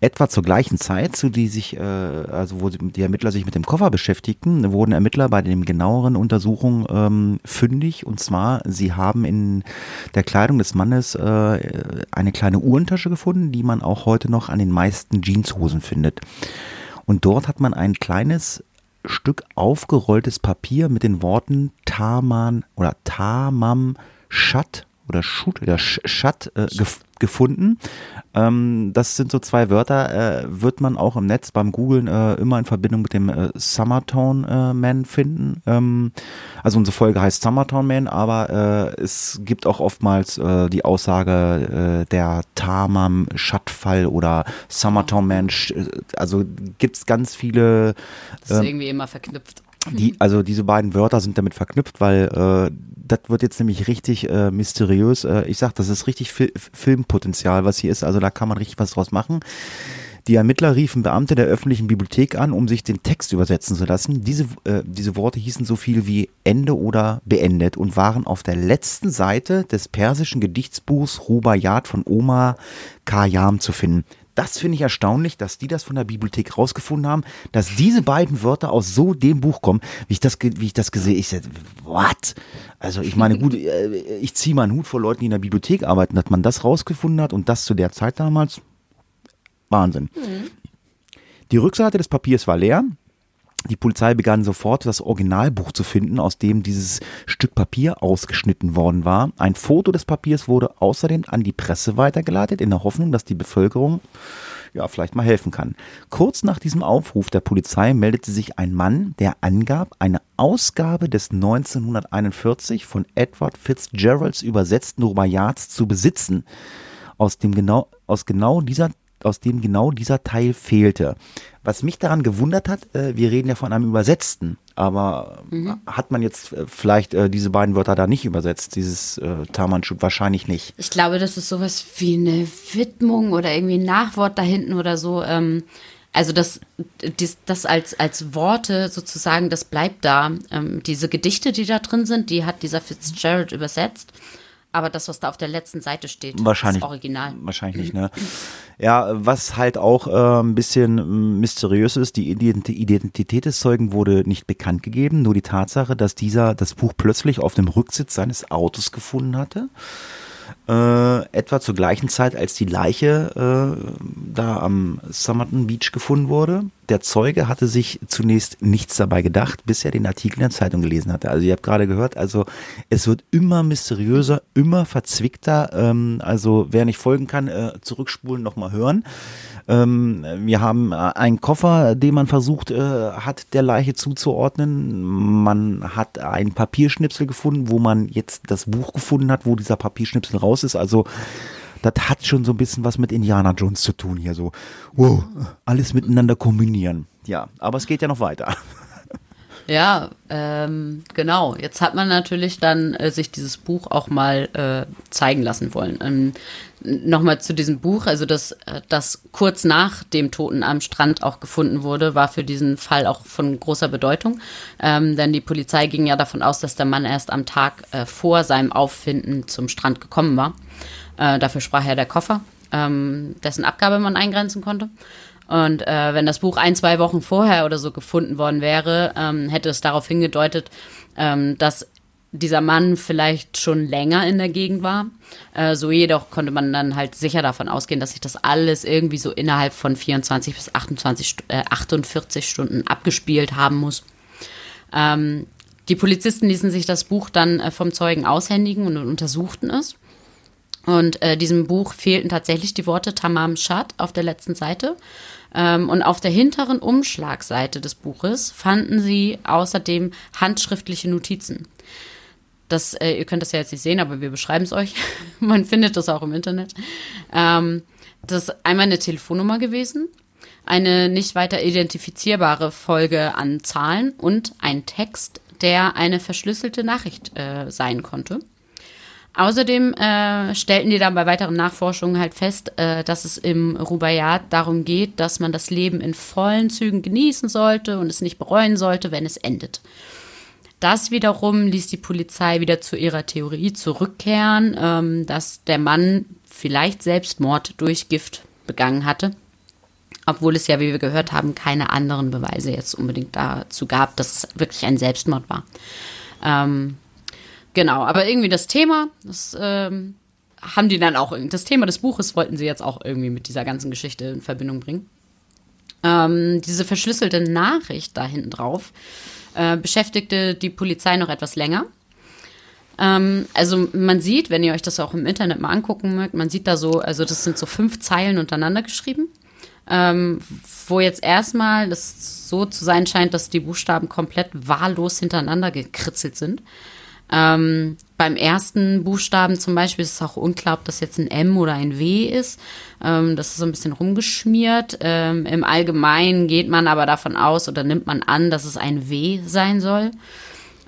Etwa zur gleichen Zeit, zu die sich, äh, also wo die Ermittler sich mit dem Koffer beschäftigten, wurden Ermittler bei den genaueren Untersuchungen ähm, fündig. Und zwar, sie haben in der Kleidung des Mannes äh, eine kleine Uhrentasche gefunden, die man auch heute noch an den meisten Jeanshosen findet. Und dort hat man ein kleines Stück aufgerolltes Papier mit den Worten Taman oder Tamam Shat oder Schut oder Shat äh, gef gefunden. Ähm, das sind so zwei Wörter, äh, wird man auch im Netz beim Googlen äh, immer in Verbindung mit dem äh, Summertown äh, Man finden. Ähm, also unsere Folge heißt Summertown Man, aber äh, es gibt auch oftmals äh, die Aussage der Tamam Schattfall oder Summertown Man. Also gibt es ganz viele. Das ist ähm, irgendwie immer verknüpft. Die, also diese beiden Wörter sind damit verknüpft, weil das wird jetzt nämlich richtig äh, mysteriös. Äh, ich sag, das ist richtig Fil Filmpotenzial, was hier ist. Also da kann man richtig was draus machen. Die Ermittler riefen Beamte der öffentlichen Bibliothek an, um sich den Text übersetzen zu lassen. Diese, äh, diese Worte hießen so viel wie Ende oder beendet und waren auf der letzten Seite des persischen Gedichtsbuchs Rubaiyat von Omar Khayyam zu finden. Das finde ich erstaunlich, dass die das von der Bibliothek rausgefunden haben, dass diese beiden Wörter aus so dem Buch kommen, wie ich das, wie ich das gesehen, ich sagte, what? Also ich meine, gut, äh, ich ziehe meinen Hut vor Leuten, die in der Bibliothek arbeiten, dass man das rausgefunden hat und das zu der Zeit damals, Wahnsinn. Mhm. Die Rückseite des Papiers war leer. Die Polizei begann sofort das Originalbuch zu finden, aus dem dieses Stück Papier ausgeschnitten worden war. Ein Foto des Papiers wurde außerdem an die Presse weitergeleitet, in der Hoffnung, dass die Bevölkerung ja vielleicht mal helfen kann. Kurz nach diesem Aufruf der Polizei meldete sich ein Mann, der angab, eine Ausgabe des 1941 von Edward Fitzgeralds übersetzten Rubaiyats zu besitzen, aus dem genau aus genau dieser aus dem genau dieser Teil fehlte. Was mich daran gewundert hat, äh, wir reden ja von einem Übersetzten, aber mhm. hat man jetzt äh, vielleicht äh, diese beiden Wörter da nicht übersetzt, dieses äh, Tamanschut? Wahrscheinlich nicht. Ich glaube, das ist sowas wie eine Widmung oder irgendwie ein Nachwort da hinten oder so. Ähm, also das, das, das als, als Worte sozusagen, das bleibt da. Ähm, diese Gedichte, die da drin sind, die hat dieser Fitzgerald übersetzt. Aber das, was da auf der letzten Seite steht, wahrscheinlich, ist original. Wahrscheinlich nicht, ne? Ja, was halt auch äh, ein bisschen mysteriös ist, die Identität des Zeugen wurde nicht bekannt gegeben, nur die Tatsache, dass dieser das Buch plötzlich auf dem Rücksitz seines Autos gefunden hatte äh, etwa zur gleichen Zeit, als die Leiche äh, da am Somerton Beach gefunden wurde. Der Zeuge hatte sich zunächst nichts dabei gedacht, bis er den Artikel in der Zeitung gelesen hatte. Also ihr habt gerade gehört, also es wird immer mysteriöser, immer verzwickter. Ähm, also wer nicht folgen kann, äh, zurückspulen, nochmal hören. Ähm, wir haben äh, einen Koffer, den man versucht äh, hat, der Leiche zuzuordnen. Man hat einen Papierschnipsel gefunden, wo man jetzt das Buch gefunden hat, wo dieser Papierschnipsel raus ist. Also das hat schon so ein bisschen was mit Indiana Jones zu tun hier. So, wow, alles miteinander kombinieren. Ja, aber es geht ja noch weiter. Ja, ähm, genau. Jetzt hat man natürlich dann äh, sich dieses Buch auch mal äh, zeigen lassen wollen. Ähm, Nochmal zu diesem Buch, also das, äh, das kurz nach dem Toten am Strand auch gefunden wurde, war für diesen Fall auch von großer Bedeutung. Ähm, denn die Polizei ging ja davon aus, dass der Mann erst am Tag äh, vor seinem Auffinden zum Strand gekommen war. Äh, dafür sprach er der Koffer, ähm, dessen Abgabe man eingrenzen konnte. Und äh, wenn das Buch ein, zwei Wochen vorher oder so gefunden worden wäre, ähm, hätte es darauf hingedeutet, ähm, dass dieser Mann vielleicht schon länger in der Gegend war. Äh, so jedoch konnte man dann halt sicher davon ausgehen, dass sich das alles irgendwie so innerhalb von 24 bis 28, äh, 48 Stunden abgespielt haben muss. Ähm, die Polizisten ließen sich das Buch dann äh, vom Zeugen aushändigen und untersuchten es. Und äh, diesem Buch fehlten tatsächlich die Worte Tamam Shad auf der letzten Seite. Ähm, und auf der hinteren Umschlagseite des Buches fanden sie außerdem handschriftliche Notizen. Das, äh, ihr könnt das ja jetzt nicht sehen, aber wir beschreiben es euch. Man findet das auch im Internet. Ähm, das ist einmal eine Telefonnummer gewesen, eine nicht weiter identifizierbare Folge an Zahlen und ein Text, der eine verschlüsselte Nachricht äh, sein konnte. Außerdem äh, stellten die dann bei weiteren Nachforschungen halt fest, äh, dass es im Rubaiyat darum geht, dass man das Leben in vollen Zügen genießen sollte und es nicht bereuen sollte, wenn es endet. Das wiederum ließ die Polizei wieder zu ihrer Theorie zurückkehren, ähm, dass der Mann vielleicht Selbstmord durch Gift begangen hatte. Obwohl es ja, wie wir gehört haben, keine anderen Beweise jetzt unbedingt dazu gab, dass es wirklich ein Selbstmord war. Ähm, Genau, aber irgendwie das Thema, das ähm, haben die dann auch, das Thema des Buches wollten sie jetzt auch irgendwie mit dieser ganzen Geschichte in Verbindung bringen. Ähm, diese verschlüsselte Nachricht da hinten drauf äh, beschäftigte die Polizei noch etwas länger. Ähm, also man sieht, wenn ihr euch das auch im Internet mal angucken mögt, man sieht da so, also das sind so fünf Zeilen untereinander geschrieben, ähm, wo jetzt erstmal das so zu sein scheint, dass die Buchstaben komplett wahllos hintereinander gekritzelt sind. Ähm, beim ersten Buchstaben zum Beispiel ist es auch unklar, ob das jetzt ein M oder ein W ist. Ähm, das ist so ein bisschen rumgeschmiert. Ähm, Im Allgemeinen geht man aber davon aus oder nimmt man an, dass es ein W sein soll.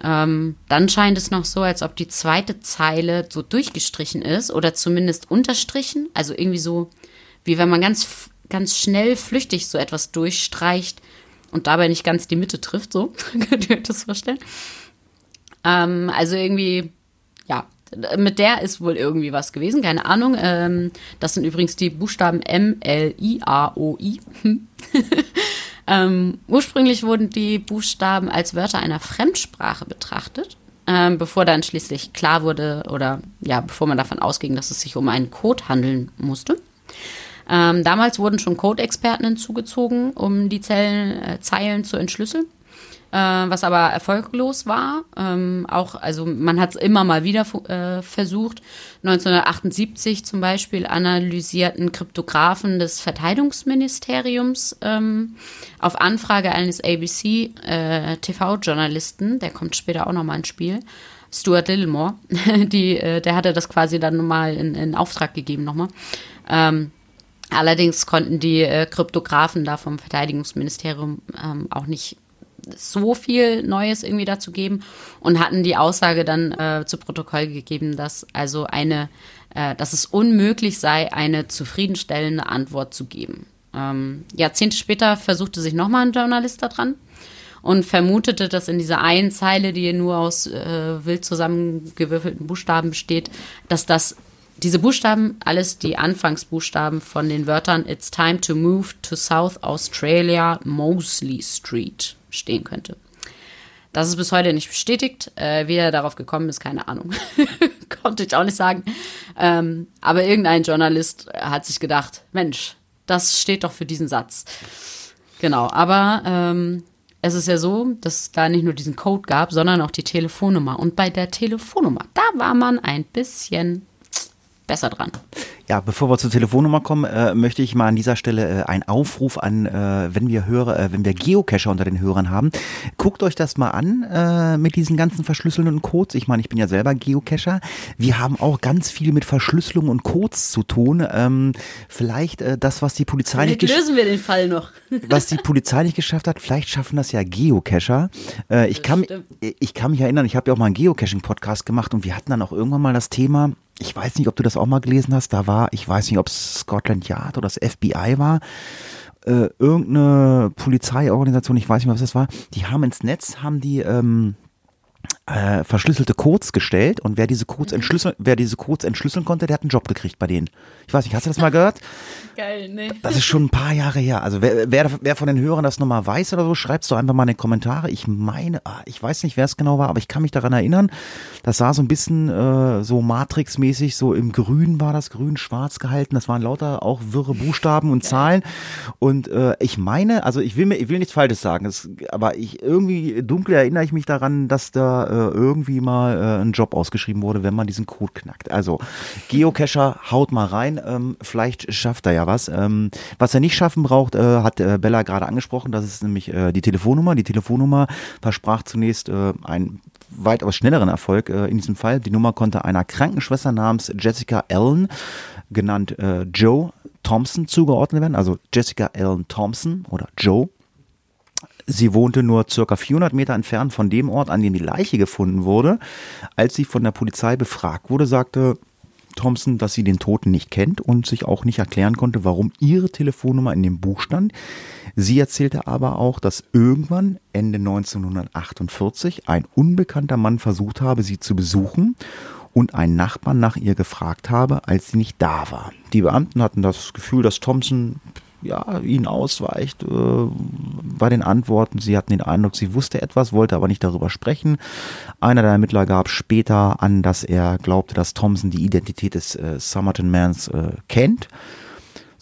Ähm, dann scheint es noch so, als ob die zweite Zeile so durchgestrichen ist oder zumindest unterstrichen. Also irgendwie so, wie wenn man ganz, ganz schnell flüchtig so etwas durchstreicht und dabei nicht ganz die Mitte trifft. So, könnt ihr euch das vorstellen? Ähm, also irgendwie, ja, mit der ist wohl irgendwie was gewesen, keine Ahnung. Ähm, das sind übrigens die Buchstaben M, L, I, A, O, I. ähm, ursprünglich wurden die Buchstaben als Wörter einer Fremdsprache betrachtet, ähm, bevor dann schließlich klar wurde oder ja, bevor man davon ausging, dass es sich um einen Code handeln musste. Ähm, damals wurden schon Code-Experten hinzugezogen, um die Zellen, äh, Zeilen zu entschlüsseln äh, was aber erfolglos war. Ähm, auch, also man hat es immer mal wieder äh, versucht. 1978 zum Beispiel analysierten Kryptografen des Verteidigungsministeriums ähm, auf Anfrage eines ABC äh, der kommt später auch nochmal ins Spiel. Stuart Littlemore, die, äh, der hatte das quasi dann nochmal in, in Auftrag gegeben nochmal. Ähm, allerdings konnten die äh, Kryptografen da vom Verteidigungsministerium ähm, auch nicht so viel Neues irgendwie dazu geben und hatten die Aussage dann äh, zu Protokoll gegeben, dass also eine, äh, dass es unmöglich sei, eine zufriedenstellende Antwort zu geben. Ähm, Jahrzehnte später versuchte sich nochmal ein Journalist daran und vermutete, dass in dieser einen Zeile, die nur aus äh, wild zusammengewürfelten Buchstaben besteht, dass das diese Buchstaben, alles die Anfangsbuchstaben von den Wörtern It's time to move to South Australia, Mosley Street stehen könnte. Das ist bis heute nicht bestätigt. Äh, wie er darauf gekommen ist, keine Ahnung. Konnte ich auch nicht sagen. Ähm, aber irgendein Journalist hat sich gedacht, Mensch, das steht doch für diesen Satz. Genau, aber ähm, es ist ja so, dass es da nicht nur diesen Code gab, sondern auch die Telefonnummer. Und bei der Telefonnummer, da war man ein bisschen besser dran. Ja, bevor wir zur Telefonnummer kommen, äh, möchte ich mal an dieser Stelle äh, einen Aufruf an, äh, wenn wir Hörer, äh, wenn wir Geocacher unter den Hörern haben, guckt euch das mal an äh, mit diesen ganzen verschlüsselnden Codes. Ich meine, ich bin ja selber Geocacher. Wir haben auch ganz viel mit Verschlüsselung und Codes zu tun. Ähm, vielleicht äh, das, was die Polizei vielleicht nicht lösen wir den Fall noch. was die Polizei nicht geschafft hat, vielleicht schaffen das ja Geocacher. Äh, ich, kann, ich kann mich erinnern, ich habe ja auch mal einen Geocaching-Podcast gemacht und wir hatten dann auch irgendwann mal das Thema, ich weiß nicht, ob du das auch mal gelesen hast, da war, ich weiß nicht, ob es Scotland Yard oder das FBI war, äh, irgendeine Polizeiorganisation, ich weiß nicht mehr, was das war, die haben ins Netz, haben die ähm, äh, verschlüsselte Codes gestellt und wer diese Codes entschlüsseln, wer diese Codes entschlüsseln konnte, der hat einen Job gekriegt bei denen. Ich weiß nicht, hast du das mal gehört? Geil, nee. Das ist schon ein paar Jahre her. Also wer, wer, wer von den Hörern das nochmal weiß oder so, schreibt es doch einfach mal in die Kommentare. Ich meine, ah, ich weiß nicht, wer es genau war, aber ich kann mich daran erinnern. Das sah so ein bisschen äh, so Matrix-mäßig, so im Grün war das, grün-schwarz gehalten. Das waren lauter auch wirre Buchstaben und Geil. Zahlen. Und äh, ich meine, also ich will mir, ich will nichts Falsches sagen, das, aber ich irgendwie dunkel erinnere ich mich daran, dass da äh, irgendwie mal äh, ein Job ausgeschrieben wurde, wenn man diesen Code knackt. Also Geocacher, haut mal rein, ähm, vielleicht schafft er ja was. Ähm, was er nicht schaffen braucht, äh, hat äh, Bella gerade angesprochen, das ist nämlich die Telefonnummer. Die Telefonnummer versprach zunächst einen weitaus schnelleren Erfolg äh, in diesem Fall. Die Nummer konnte einer Krankenschwester namens Jessica Allen, genannt äh, Joe Thompson, zugeordnet werden. Also Jessica Allen Thompson oder Joe Sie wohnte nur circa 400 Meter entfernt von dem Ort, an dem die Leiche gefunden wurde. Als sie von der Polizei befragt wurde, sagte Thompson, dass sie den Toten nicht kennt und sich auch nicht erklären konnte, warum ihre Telefonnummer in dem Buch stand. Sie erzählte aber auch, dass irgendwann Ende 1948 ein unbekannter Mann versucht habe, sie zu besuchen und ein Nachbarn nach ihr gefragt habe, als sie nicht da war. Die Beamten hatten das Gefühl, dass Thompson ja, ihnen ausweicht äh, bei den Antworten. Sie hatten den Eindruck, sie wusste etwas, wollte aber nicht darüber sprechen. Einer der Ermittler gab später an, dass er glaubte, dass Thompson die Identität des äh, Somerton Mans äh, kennt.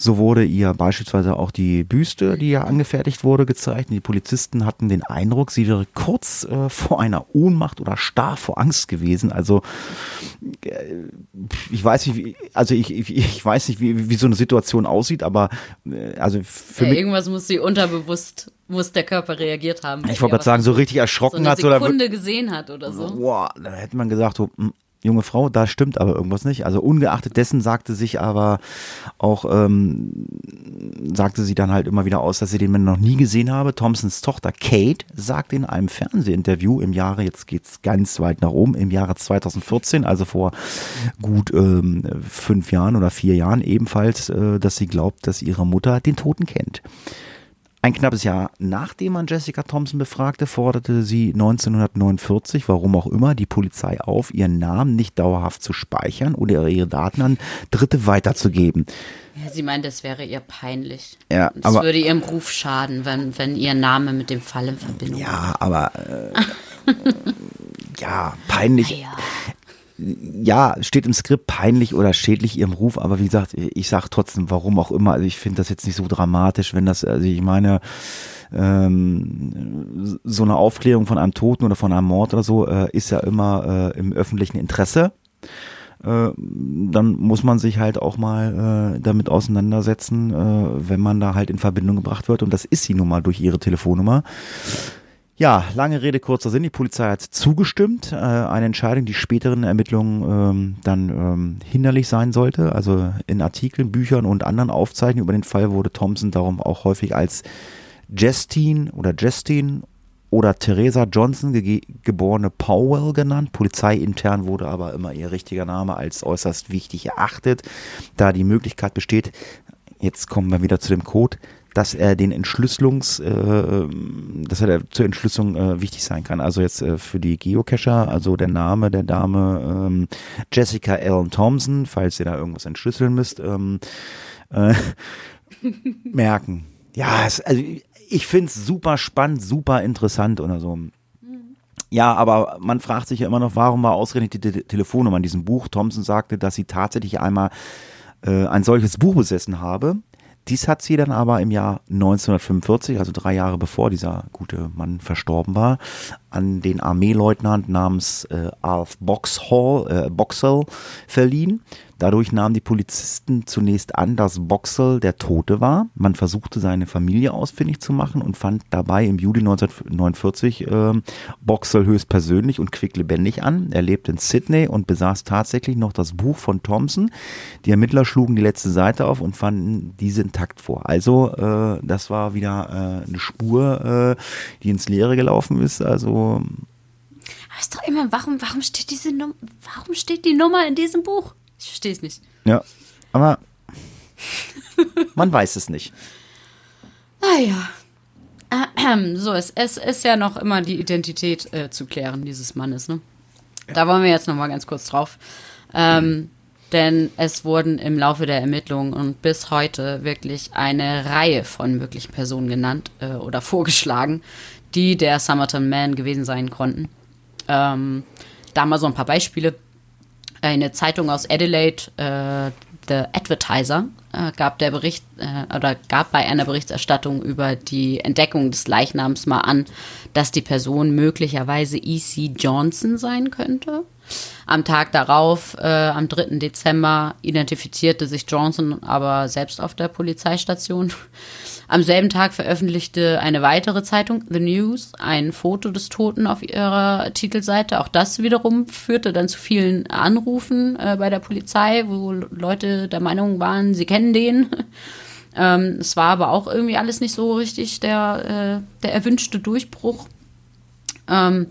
So wurde ihr beispielsweise auch die Büste, die ja angefertigt wurde, gezeigt. Und die Polizisten hatten den Eindruck, sie wäre kurz äh, vor einer Ohnmacht oder starr vor Angst gewesen. Also äh, ich weiß nicht, wie, also ich, ich, ich weiß nicht, wie, wie so eine Situation aussieht, aber äh, also für Ja, mich. irgendwas muss sie unterbewusst, muss der Körper reagiert haben. Ich wollte gerade sagen, so richtig so erschrocken eine hat oder Sekunde gesehen hat oder so. Boah, da hätte man gesagt, so, hm, junge Frau, da stimmt aber irgendwas nicht. Also ungeachtet dessen sagte sich aber auch, ähm, sagte sie dann halt immer wieder aus, dass sie den Mann noch nie gesehen habe. Thompsons Tochter Kate sagte in einem Fernsehinterview im Jahre, jetzt geht's ganz weit nach oben, im Jahre 2014, also vor gut ähm, fünf Jahren oder vier Jahren ebenfalls, äh, dass sie glaubt, dass ihre Mutter den Toten kennt. Ein knappes Jahr nachdem man Jessica Thompson befragte, forderte sie 1949, warum auch immer, die Polizei auf, ihren Namen nicht dauerhaft zu speichern oder ihre Daten an Dritte weiterzugeben. Ja, sie meint, es wäre ihr peinlich. Ja, Es aber- würde ihrem Ruf schaden, wenn, wenn ihr Name mit dem Fall in Verbindung Ja, aber äh, ja, peinlich. Ja. Ja, steht im Skript peinlich oder schädlich ihrem Ruf, aber wie gesagt, ich sag trotzdem, warum auch immer. Also ich finde das jetzt nicht so dramatisch, wenn das, also ich meine, ähm, so eine Aufklärung von einem Toten oder von einem Mord oder so äh, ist ja immer äh, im öffentlichen Interesse. Äh, dann muss man sich halt auch mal äh, damit auseinandersetzen, äh, wenn man da halt in Verbindung gebracht wird. Und das ist sie nun mal durch ihre Telefonnummer. Ja, lange Rede, kurzer Sinn. Die Polizei hat zugestimmt. Äh, eine Entscheidung, die späteren Ermittlungen ähm, dann ähm, hinderlich sein sollte. Also in Artikeln, Büchern und anderen Aufzeichnungen über den Fall wurde Thompson darum auch häufig als Justine oder Justine oder Theresa Johnson, ge geborene Powell genannt. Polizeiintern wurde aber immer ihr richtiger Name als äußerst wichtig erachtet, da die Möglichkeit besteht, jetzt kommen wir wieder zu dem Code, dass er den Entschlüsselungs, äh, dass er zur Entschlüsselung äh, wichtig sein kann. Also jetzt äh, für die Geocacher, also der Name der Dame ähm, Jessica Ellen Thompson, falls ihr da irgendwas entschlüsseln müsst, ähm, äh, merken. Ja, es, also ich finde es super spannend, super interessant oder so. Ja, aber man fragt sich ja immer noch, warum war ausgerechnet die Te Telefonnummer in diesem Buch? Thompson sagte, dass sie tatsächlich einmal äh, ein solches Buch besessen habe. Dies hat sie dann aber im Jahr 1945, also drei Jahre bevor dieser gute Mann verstorben war, an den Armeeleutnant namens äh, Alf Boxhall, äh, Boxall verliehen. Dadurch nahmen die Polizisten zunächst an, dass Boxall der Tote war. Man versuchte seine Familie ausfindig zu machen und fand dabei im Juli 1949 äh, Boxall höchstpersönlich und quicklebendig an. Er lebte in Sydney und besaß tatsächlich noch das Buch von Thompson. Die Ermittler schlugen die letzte Seite auf und fanden diese intakt vor. Also äh, das war wieder äh, eine Spur, äh, die ins Leere gelaufen ist. Also Aber ist doch immer, warum, warum steht diese Nummer, warum steht die Nummer in diesem Buch? Ich verstehe es nicht. ja, aber man weiß es nicht. Naja. Ahem, So, es, es ist ja noch immer die Identität äh, zu klären dieses Mannes, ne? Da wollen wir jetzt noch mal ganz kurz drauf. Ähm, denn es wurden im Laufe der Ermittlungen und bis heute wirklich eine Reihe von möglichen Personen genannt äh, oder vorgeschlagen, die der Summerton Man gewesen sein konnten. Ähm, da mal so ein paar Beispiele. Eine Zeitung aus Adelaide, äh, The Advertiser, äh, gab der Bericht äh, oder gab bei einer Berichterstattung über die Entdeckung des Leichnams mal an, dass die Person möglicherweise E.C. Johnson sein könnte. Am Tag darauf, äh, am 3. Dezember, identifizierte sich Johnson aber selbst auf der Polizeistation. Am selben Tag veröffentlichte eine weitere Zeitung, The News, ein Foto des Toten auf ihrer Titelseite. Auch das wiederum führte dann zu vielen Anrufen äh, bei der Polizei, wo Leute der Meinung waren, sie kennen den. Ähm, es war aber auch irgendwie alles nicht so richtig der, äh, der erwünschte Durchbruch. Ähm,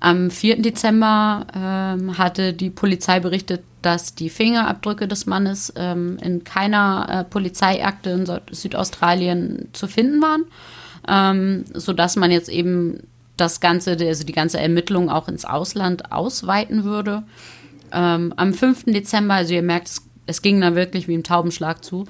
am 4. Dezember ähm, hatte die Polizei berichtet, dass die Fingerabdrücke des Mannes ähm, in keiner äh, Polizeiakte in Süd- Südaustralien zu finden waren, ähm, sodass man jetzt eben das Ganze, also die ganze Ermittlung auch ins Ausland ausweiten würde. Ähm, am 5. Dezember, also ihr merkt, es, es ging da wirklich wie im Taubenschlag zu,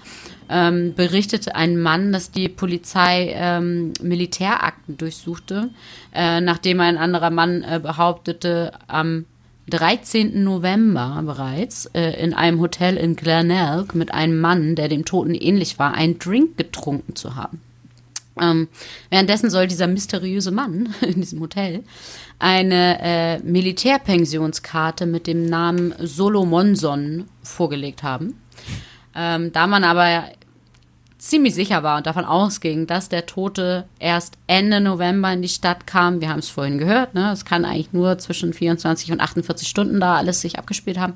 ähm, berichtete ein Mann, dass die Polizei ähm, Militärakten durchsuchte, äh, nachdem ein anderer Mann äh, behauptete, am 13. November bereits äh, in einem Hotel in Glenelg mit einem Mann, der dem Toten ähnlich war, einen Drink getrunken zu haben. Ähm, währenddessen soll dieser mysteriöse Mann in diesem Hotel eine äh, Militärpensionskarte mit dem Namen Solomonson vorgelegt haben. Ähm, da man aber ziemlich sicher war und davon ausging, dass der Tote erst Ende November in die Stadt kam. Wir haben es vorhin gehört, ne? es kann eigentlich nur zwischen 24 und 48 Stunden da alles sich abgespielt haben.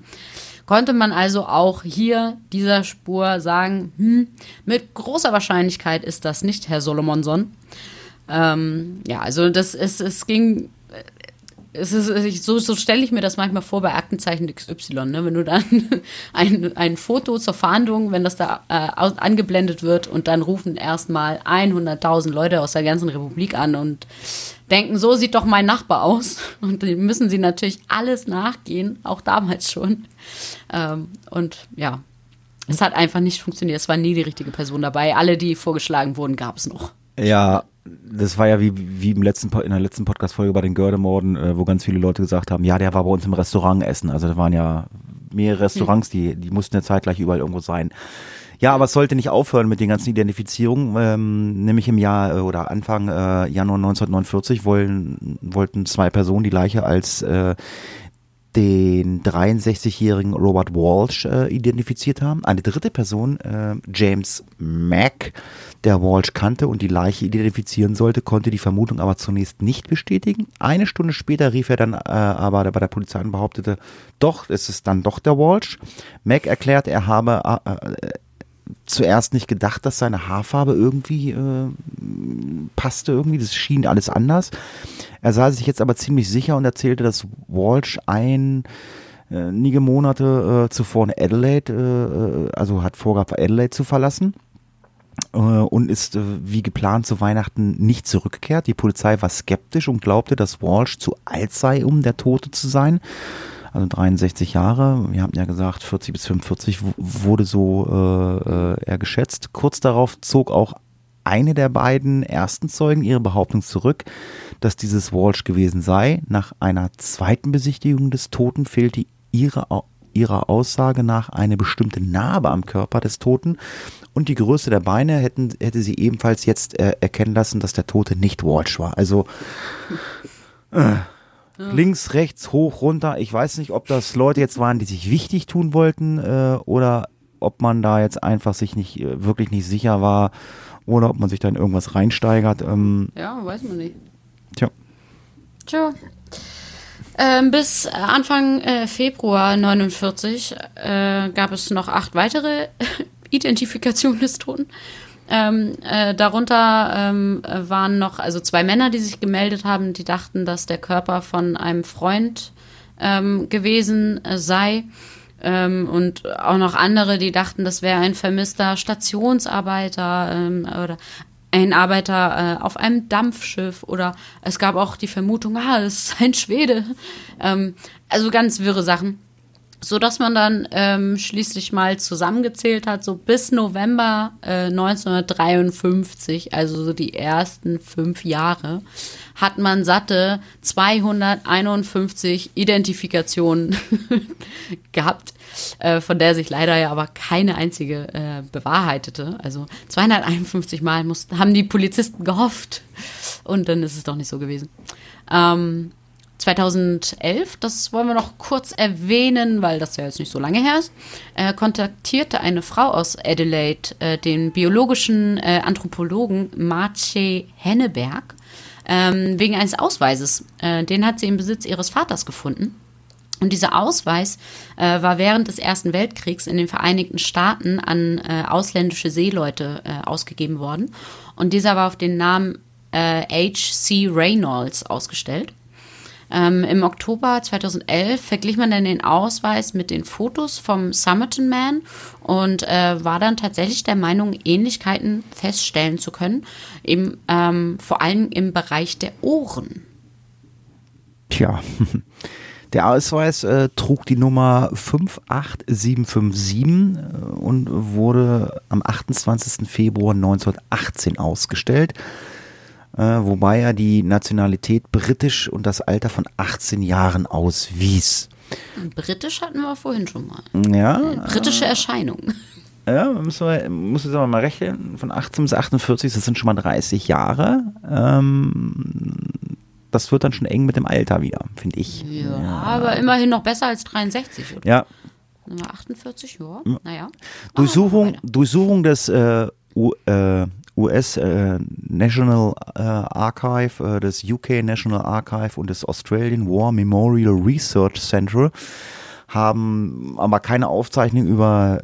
Konnte man also auch hier dieser Spur sagen, hm, mit großer Wahrscheinlichkeit ist das nicht Herr Solomonson. Ähm, ja, also das ist, es ging es ist, so, so stelle ich mir das manchmal vor bei Aktenzeichen XY, ne? wenn du dann ein, ein Foto zur Fahndung, wenn das da äh, angeblendet wird und dann rufen erstmal 100.000 Leute aus der ganzen Republik an und denken, so sieht doch mein Nachbar aus. Und die müssen sie natürlich alles nachgehen, auch damals schon. Ähm, und ja, es hat einfach nicht funktioniert. Es war nie die richtige Person dabei. Alle, die vorgeschlagen wurden, gab es noch. Ja, das war ja wie, wie im letzten, in der letzten Podcast-Folge bei den Gördemorden, äh, wo ganz viele Leute gesagt haben, ja, der war bei uns im Restaurant essen. Also da waren ja mehrere Restaurants, die, die mussten ja zeitgleich überall irgendwo sein. Ja, aber es sollte nicht aufhören mit den ganzen Identifizierungen. Ähm, nämlich im Jahr äh, oder Anfang äh, Januar 1949 wollen, wollten zwei Personen die Leiche als äh, den 63-jährigen Robert Walsh äh, identifiziert haben. Eine dritte Person, äh, James Mack, der Walsh kannte und die Leiche identifizieren sollte, konnte die Vermutung aber zunächst nicht bestätigen. Eine Stunde später rief er dann äh, aber bei der Polizei und behauptete, doch, es ist dann doch der Walsh. Mack erklärt, er habe äh, äh zuerst nicht gedacht, dass seine Haarfarbe irgendwie äh, passte irgendwie. Das schien alles anders. Er sah sich jetzt aber ziemlich sicher und erzählte, dass Walsh ein einige Monate äh, zuvor in Adelaide, äh, äh, also hat vorgehabt, Adelaide zu verlassen äh, und ist äh, wie geplant zu Weihnachten nicht zurückgekehrt. Die Polizei war skeptisch und glaubte, dass Walsh zu alt sei, um der Tote zu sein also 63 Jahre. Wir haben ja gesagt, 40 bis 45 wurde so äh, äh, er geschätzt. Kurz darauf zog auch eine der beiden ersten Zeugen ihre Behauptung zurück, dass dieses Walsh gewesen sei. Nach einer zweiten Besichtigung des Toten fehlte ihre, ihrer Aussage nach eine bestimmte Narbe am Körper des Toten und die Größe der Beine hätten, hätte sie ebenfalls jetzt äh, erkennen lassen, dass der Tote nicht Walsh war. Also äh, Links, rechts, hoch, runter. Ich weiß nicht, ob das Leute jetzt waren, die sich wichtig tun wollten äh, oder ob man da jetzt einfach sich nicht äh, wirklich nicht sicher war oder ob man sich da in irgendwas reinsteigert. Ähm, ja, weiß man nicht. Tja. Tja. Ähm, bis Anfang äh, Februar 49 äh, gab es noch acht weitere Identifikationen des Toten. Ähm, äh, darunter ähm, waren noch also zwei Männer, die sich gemeldet haben, die dachten, dass der Körper von einem Freund ähm, gewesen äh, sei. Ähm, und auch noch andere, die dachten, das wäre ein vermisster Stationsarbeiter ähm, oder ein Arbeiter äh, auf einem Dampfschiff oder es gab auch die Vermutung, ah, das ist ein Schwede. Ähm, also ganz wirre Sachen so dass man dann ähm, schließlich mal zusammengezählt hat, so bis November äh, 1953, also so die ersten fünf Jahre, hat man satte 251 Identifikationen gehabt, äh, von der sich leider ja aber keine einzige äh, bewahrheitete. Also 251 Mal mussten, haben die Polizisten gehofft und dann ist es doch nicht so gewesen. Ähm, 2011, das wollen wir noch kurz erwähnen, weil das ja jetzt nicht so lange her ist, äh, kontaktierte eine Frau aus Adelaide äh, den biologischen äh, Anthropologen Marce Henneberg ähm, wegen eines Ausweises. Äh, den hat sie im Besitz ihres Vaters gefunden. Und dieser Ausweis äh, war während des Ersten Weltkriegs in den Vereinigten Staaten an äh, ausländische Seeleute ausgegeben worden. Und dieser war auf den Namen H.C. Reynolds ausgestellt. Ähm, Im Oktober 2011 verglich man dann den Ausweis mit den Fotos vom Summerton Man und äh, war dann tatsächlich der Meinung, Ähnlichkeiten feststellen zu können, eben ähm, vor allem im Bereich der Ohren. Tja. Der Ausweis äh, trug die Nummer 58757 äh, und wurde am 28. Februar 1918 ausgestellt äh, wobei er die Nationalität britisch und das Alter von 18 Jahren auswies. Britisch hatten wir vorhin schon mal. Ja, Britische Erscheinung. ja müssen wir, muss jetzt aber mal rechnen, von 18 bis 48, das sind schon mal 30 Jahre. Ähm, das wird dann schon eng mit dem Alter wieder, finde ich. Ja, aber immerhin noch besser als 63, oder? Ja, Sind wir 48, ja. Naja. Durchsuchung, Durchsuchung des äh, U, äh, US äh, National äh, Archive, äh, des UK National Archive und des Australian War Memorial Research Center haben aber keine Aufzeichnung über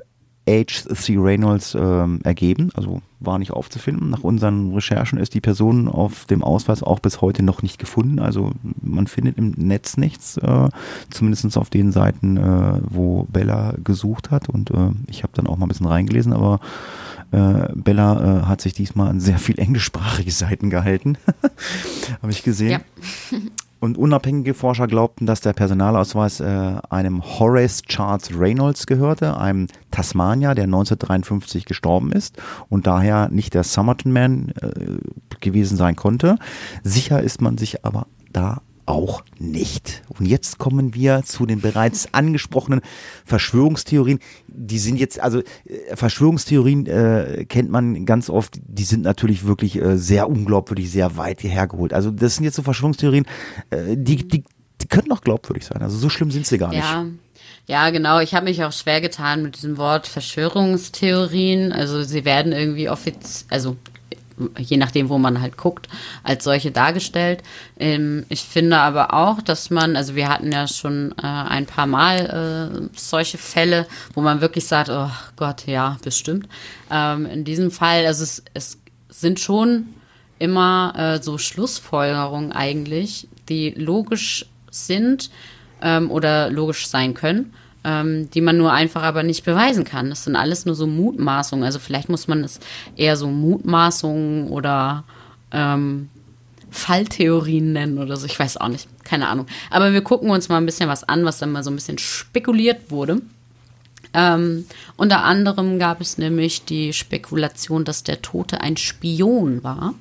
H.C. Reynolds ähm, ergeben, also war nicht aufzufinden. Nach unseren Recherchen ist die Person auf dem Ausweis auch bis heute noch nicht gefunden. Also man findet im Netz nichts, äh, zumindest auf den Seiten, äh, wo Bella gesucht hat. Und äh, ich habe dann auch mal ein bisschen reingelesen, aber äh, Bella äh, hat sich diesmal an sehr viel englischsprachige Seiten gehalten. habe ich gesehen. Ja. Und unabhängige Forscher glaubten, dass der Personalausweis äh, einem Horace Charles Reynolds gehörte, einem Tasmanier, der 1953 gestorben ist und daher nicht der Somerton Man äh, gewesen sein konnte. Sicher ist man sich aber da auch nicht. Und jetzt kommen wir zu den bereits angesprochenen Verschwörungstheorien. Die sind jetzt, also äh, Verschwörungstheorien äh, kennt man ganz oft, die sind natürlich wirklich äh, sehr unglaubwürdig, sehr weit hergeholt. Also das sind jetzt so Verschwörungstheorien, äh, die, die, die können auch glaubwürdig sein. Also so schlimm sind sie gar nicht. Ja. Ja, genau. Ich habe mich auch schwer getan mit diesem Wort Verschwörungstheorien. Also sie werden irgendwie offiziell, also je nachdem, wo man halt guckt, als solche dargestellt. Ähm, ich finde aber auch, dass man, also wir hatten ja schon äh, ein paar Mal äh, solche Fälle, wo man wirklich sagt, oh Gott, ja, bestimmt. Ähm, in diesem Fall, also es, es sind schon immer äh, so Schlussfolgerungen eigentlich, die logisch sind ähm, oder logisch sein können, ähm, die man nur einfach aber nicht beweisen kann. Das sind alles nur so Mutmaßungen. Also vielleicht muss man es eher so Mutmaßungen oder ähm, Falltheorien nennen oder so. Ich weiß auch nicht. Keine Ahnung. Aber wir gucken uns mal ein bisschen was an, was dann mal so ein bisschen spekuliert wurde. Ähm, unter anderem gab es nämlich die Spekulation, dass der Tote ein Spion war.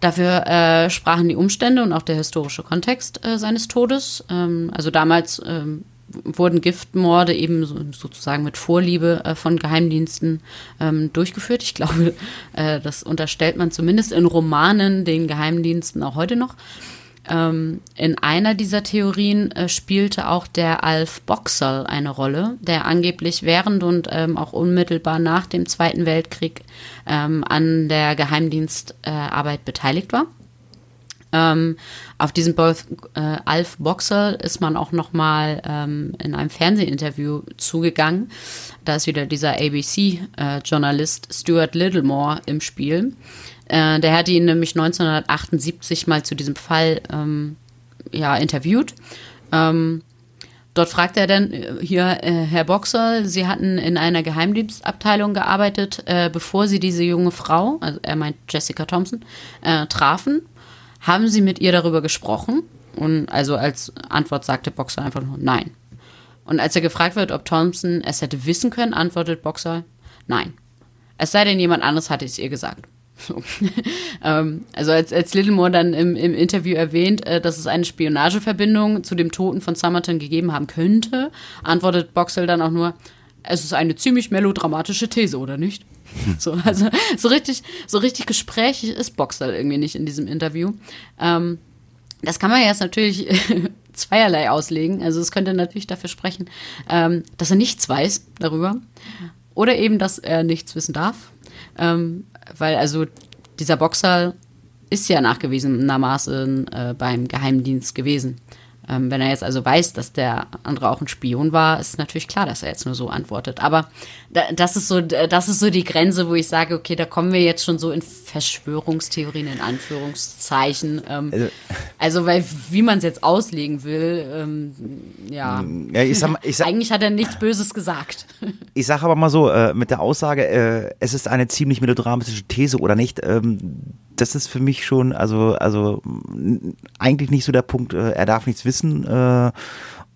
Dafür äh, sprachen die Umstände und auch der historische Kontext äh, seines Todes. Ähm, also damals ähm, wurden Giftmorde eben so, sozusagen mit Vorliebe äh, von Geheimdiensten ähm, durchgeführt. Ich glaube, äh, das unterstellt man zumindest in Romanen den Geheimdiensten auch heute noch. Ähm, in einer dieser Theorien äh, spielte auch der Alf Boxall eine Rolle, der angeblich während und ähm, auch unmittelbar nach dem Zweiten Weltkrieg ähm, an der Geheimdienstarbeit beteiligt war. Ähm, auf diesen Both, äh, Alf Boxall ist man auch noch mal ähm, in einem Fernsehinterview zugegangen. Da ist wieder dieser ABC-Journalist äh, Stuart Littlemore im Spiel. Äh, der hatte ihn nämlich 1978 mal zu diesem Fall ähm, ja, interviewt. Ähm, dort fragt er dann äh, hier, äh, Herr Boxall, Sie hatten in einer Geheimdienstabteilung gearbeitet, äh, bevor Sie diese junge Frau, also er meint Jessica Thompson, äh, trafen. Haben Sie mit ihr darüber gesprochen? Und also als Antwort sagte Boxer einfach nur Nein. Und als er gefragt wird, ob Thompson es hätte wissen können, antwortet Boxer Nein. Es sei denn, jemand anderes hatte es ihr gesagt. So. ähm, also als, als Littlemore dann im, im Interview erwähnt, äh, dass es eine Spionageverbindung zu dem Toten von Summerton gegeben haben könnte, antwortet Boxell dann auch nur, es ist eine ziemlich melodramatische These, oder nicht? So, also so richtig, so richtig gesprächig ist Boxer irgendwie nicht in diesem Interview. Ähm, das kann man jetzt natürlich zweierlei auslegen. Also es könnte natürlich dafür sprechen, ähm, dass er nichts weiß darüber. Oder eben, dass er nichts wissen darf. Ähm, weil also dieser Boxer ist ja nachgewiesenermaßen äh, beim Geheimdienst gewesen. Ähm, wenn er jetzt also weiß, dass der andere auch ein Spion war, ist natürlich klar, dass er jetzt nur so antwortet. Aber da, das ist so, das ist so die Grenze, wo ich sage, okay, da kommen wir jetzt schon so in Verschwörungstheorien in Anführungszeichen. Ähm, also, also, weil wie man es jetzt auslegen will, ähm, ja. ja ich sag, ich sag, Eigentlich hat er nichts Böses gesagt. Ich sage aber mal so, äh, mit der Aussage, äh, es ist eine ziemlich melodramatische These oder nicht, ähm, das ist für mich schon, also, also eigentlich nicht so der Punkt, äh, er darf nichts wissen äh,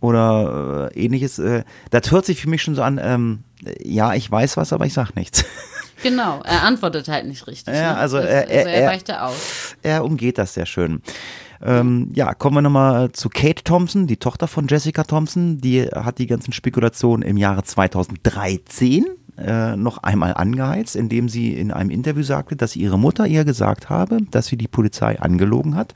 oder äh, ähnliches. Äh, das hört sich für mich schon so an, ähm, ja, ich weiß was, aber ich sag nichts. Genau, er antwortet halt nicht richtig. Ja, ne? also, also er, er, er weicht da auf. Er umgeht das sehr schön. Ähm, ja, kommen wir nochmal zu Kate Thompson, die Tochter von Jessica Thompson. Die hat die ganzen Spekulationen im Jahre 2013 äh, noch einmal angeheizt, indem sie in einem Interview sagte, dass ihre Mutter ihr gesagt habe, dass sie die Polizei angelogen hat.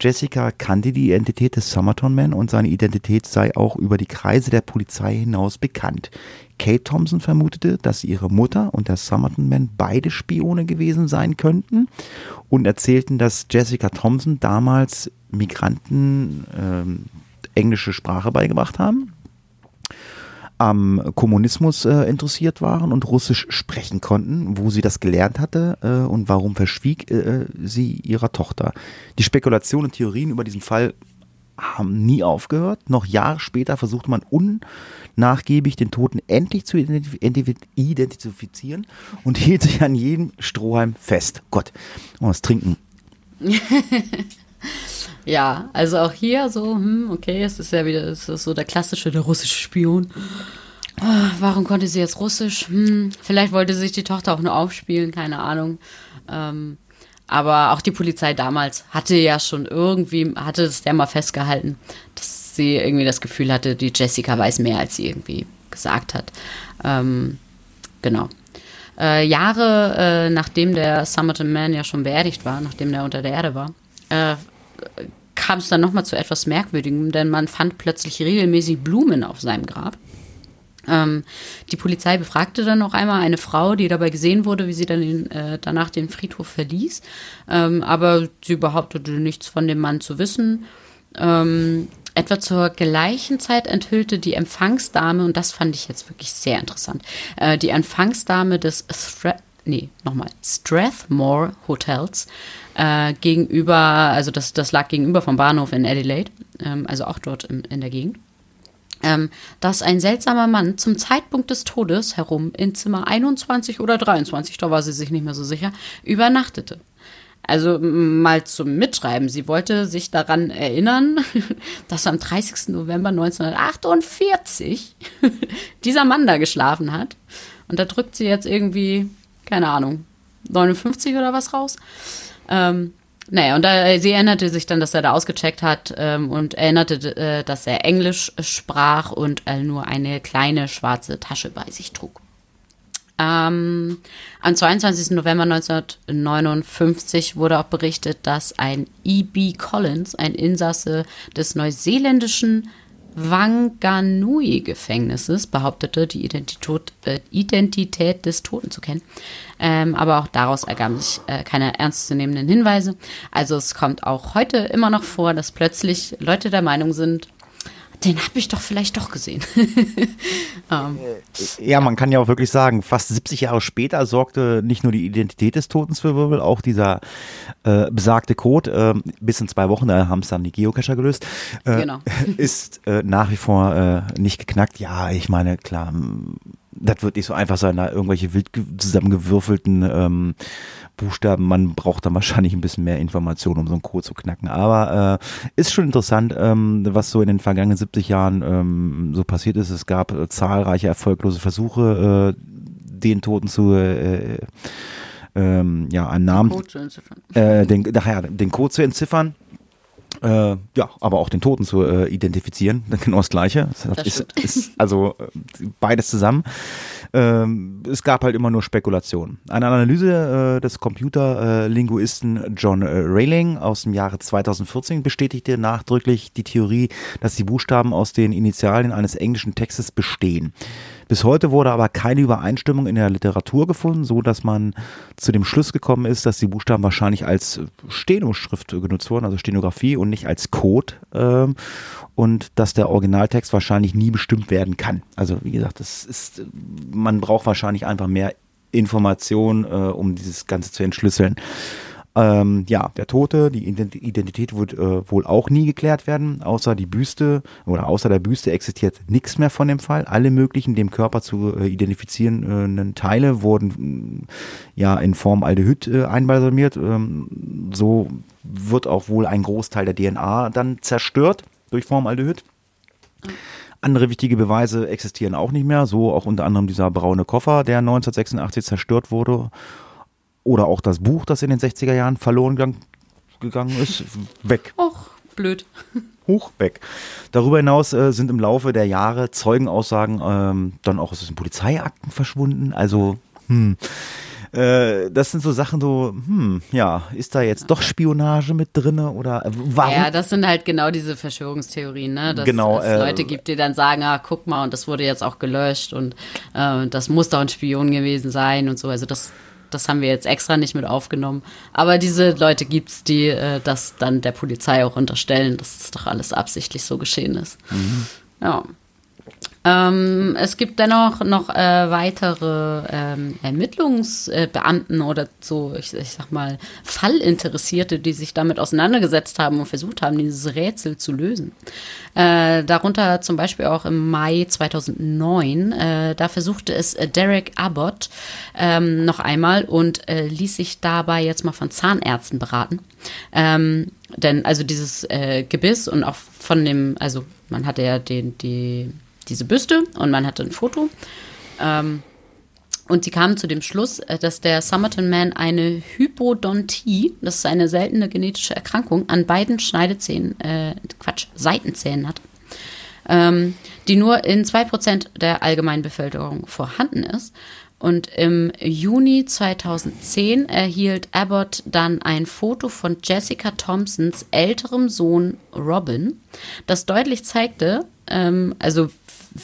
Jessica kannte die Identität des Summerton Man und seine Identität sei auch über die Kreise der Polizei hinaus bekannt. Kate Thompson vermutete, dass ihre Mutter und der Summerton Man beide Spione gewesen sein könnten und erzählten, dass Jessica Thompson damals Migranten ähm, englische Sprache beigebracht haben am Kommunismus äh, interessiert waren und Russisch sprechen konnten, wo sie das gelernt hatte äh, und warum verschwieg äh, sie ihrer Tochter. Die Spekulationen und Theorien über diesen Fall haben nie aufgehört. Noch Jahre später versuchte man unnachgiebig den Toten endlich zu identif identifizieren und hielt sich an jedem Strohhalm fest. Gott, was trinken. Ja, also auch hier so, hm, okay, es ist ja wieder es ist so der klassische, der russische Spion. Oh, warum konnte sie jetzt Russisch? Hm, vielleicht wollte sich die Tochter auch nur aufspielen, keine Ahnung. Ähm, aber auch die Polizei damals hatte ja schon irgendwie, hatte es ja mal festgehalten, dass sie irgendwie das Gefühl hatte, die Jessica weiß mehr, als sie irgendwie gesagt hat. Ähm, genau. Äh, Jahre äh, nachdem der Summerton Man ja schon beerdigt war, nachdem der unter der Erde war, äh, kam es dann nochmal zu etwas Merkwürdigem, denn man fand plötzlich regelmäßig Blumen auf seinem Grab. Ähm, die Polizei befragte dann noch einmal eine Frau, die dabei gesehen wurde, wie sie dann den, äh, danach den Friedhof verließ. Ähm, aber sie behauptete nichts von dem Mann zu wissen. Ähm, etwa zur gleichen Zeit enthüllte die Empfangsdame, und das fand ich jetzt wirklich sehr interessant, äh, die Empfangsdame des Thre nee, nochmal, Strathmore Hotels äh, gegenüber, also das, das lag gegenüber vom Bahnhof in Adelaide, ähm, also auch dort in, in der Gegend, ähm, dass ein seltsamer Mann zum Zeitpunkt des Todes herum in Zimmer 21 oder 23, da war sie sich nicht mehr so sicher, übernachtete. Also mal zum Mitschreiben. Sie wollte sich daran erinnern, dass am 30. November 1948 dieser Mann da geschlafen hat. Und da drückt sie jetzt irgendwie, keine Ahnung, 59 oder was raus. Ähm, naja, und da, sie erinnerte sich dann, dass er da ausgecheckt hat ähm, und erinnerte, äh, dass er Englisch sprach und äh, nur eine kleine schwarze Tasche bei sich trug. Ähm, am 22. November 1959 wurde auch berichtet, dass ein E.B. Collins, ein Insasse des neuseeländischen Wanganui-Gefängnisses behauptete, die Identität, äh, Identität, des Toten zu kennen. Ähm, aber auch daraus ergaben sich äh, keine ernstzunehmenden Hinweise. Also es kommt auch heute immer noch vor, dass plötzlich Leute der Meinung sind, den habe ich doch vielleicht doch gesehen. um, ähm, ja, man kann ja auch wirklich sagen, fast 70 Jahre später sorgte nicht nur die Identität des Toten für Wirbel, auch dieser äh, besagte Code, äh, bis in zwei Wochen, da haben es dann die Geocacher gelöst, äh, genau. ist äh, nach wie vor äh, nicht geknackt. Ja, ich meine, klar, das wird nicht so einfach sein, da irgendwelche wild zusammengewürfelten ähm, Buchstaben. Man braucht dann wahrscheinlich ein bisschen mehr Informationen, um so einen Code zu knacken. Aber äh, ist schon interessant, ähm, was so in den vergangenen 70 Jahren ähm, so passiert ist. Es gab äh, zahlreiche erfolglose Versuche, äh, den Toten zu äh, ähm, ja, einen Namen, den Code zu entziffern. Äh, den, ach ja, den Code zu entziffern. Äh, ja, aber auch den Toten zu äh, identifizieren, genau das Gleiche. Das ist, ist, also äh, beides zusammen. Ähm, es gab halt immer nur Spekulationen. Eine Analyse äh, des Computerlinguisten John äh, Railing aus dem Jahre 2014 bestätigte nachdrücklich die Theorie, dass die Buchstaben aus den Initialien eines englischen Textes bestehen. Bis heute wurde aber keine Übereinstimmung in der Literatur gefunden, so dass man zu dem Schluss gekommen ist, dass die Buchstaben wahrscheinlich als Stenoschrift genutzt wurden, also Stenografie und nicht als Code. Ähm, und dass der Originaltext wahrscheinlich nie bestimmt werden kann. Also wie gesagt, das ist, man braucht wahrscheinlich einfach mehr Information, äh, um dieses Ganze zu entschlüsseln. Ähm, ja, der Tote, die Identität wird äh, wohl auch nie geklärt werden, außer die Büste oder außer der Büste existiert nichts mehr von dem Fall. Alle möglichen dem Körper zu äh, identifizierenden Teile wurden ja in Form Aldehyd äh, einbalsamiert. Ähm, so wird auch wohl ein Großteil der DNA dann zerstört durch Formaldehyd. Andere wichtige Beweise existieren auch nicht mehr, so auch unter anderem dieser braune Koffer, der 1986 zerstört wurde oder auch das Buch, das in den 60er Jahren verloren gegangen gegangen ist, weg. Och, blöd. Hoch weg. Darüber hinaus äh, sind im Laufe der Jahre Zeugenaussagen ähm, dann auch aus den Polizeiakten verschwunden. Also, hm. Äh, das sind so Sachen so, hm, ja, ist da jetzt doch Spionage mit drinne oder äh, warum? Ja, das sind halt genau diese Verschwörungstheorien, ne? Dass Genau, es äh, Leute gibt, die dann sagen, ah, guck mal, und das wurde jetzt auch gelöscht und das muss doch ein Spion gewesen sein und so. Also das, das haben wir jetzt extra nicht mit aufgenommen. Aber diese Leute gibt's, die äh, das dann der Polizei auch unterstellen, dass das doch alles absichtlich so geschehen ist. Ja. Ähm, es gibt dennoch noch äh, weitere ähm, Ermittlungsbeamten oder so, ich, ich sag mal, Fallinteressierte, die sich damit auseinandergesetzt haben und versucht haben, dieses Rätsel zu lösen. Äh, darunter zum Beispiel auch im Mai 2009. Äh, da versuchte es äh, Derek Abbott ähm, noch einmal und äh, ließ sich dabei jetzt mal von Zahnärzten beraten. Ähm, denn also dieses äh, Gebiss und auch von dem, also man hatte ja den, die, diese Büste und man hatte ein Foto. Ähm, und sie kamen zu dem Schluss, äh, dass der Somerton Man eine Hypodontie, das ist eine seltene genetische Erkrankung, an beiden Schneidezähnen, äh, Quatsch, Seitenzähnen hat, ähm, die nur in 2% der allgemeinen Bevölkerung vorhanden ist. Und im Juni 2010 erhielt Abbott dann ein Foto von Jessica Thompsons älterem Sohn Robin, das deutlich zeigte, ähm, also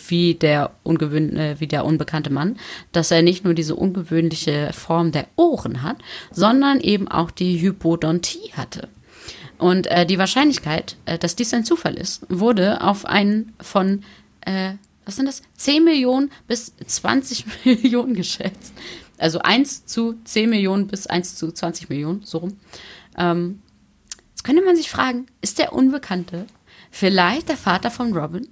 wie der, ungewöhn äh, wie der unbekannte Mann, dass er nicht nur diese ungewöhnliche Form der Ohren hat, sondern eben auch die Hypodontie hatte. Und äh, die Wahrscheinlichkeit, äh, dass dies ein Zufall ist, wurde auf einen von, äh, was sind das, 10 Millionen bis 20 Millionen geschätzt. Also 1 zu 10 Millionen bis 1 zu 20 Millionen, so rum. Ähm, jetzt könnte man sich fragen, ist der Unbekannte vielleicht der Vater von Robin?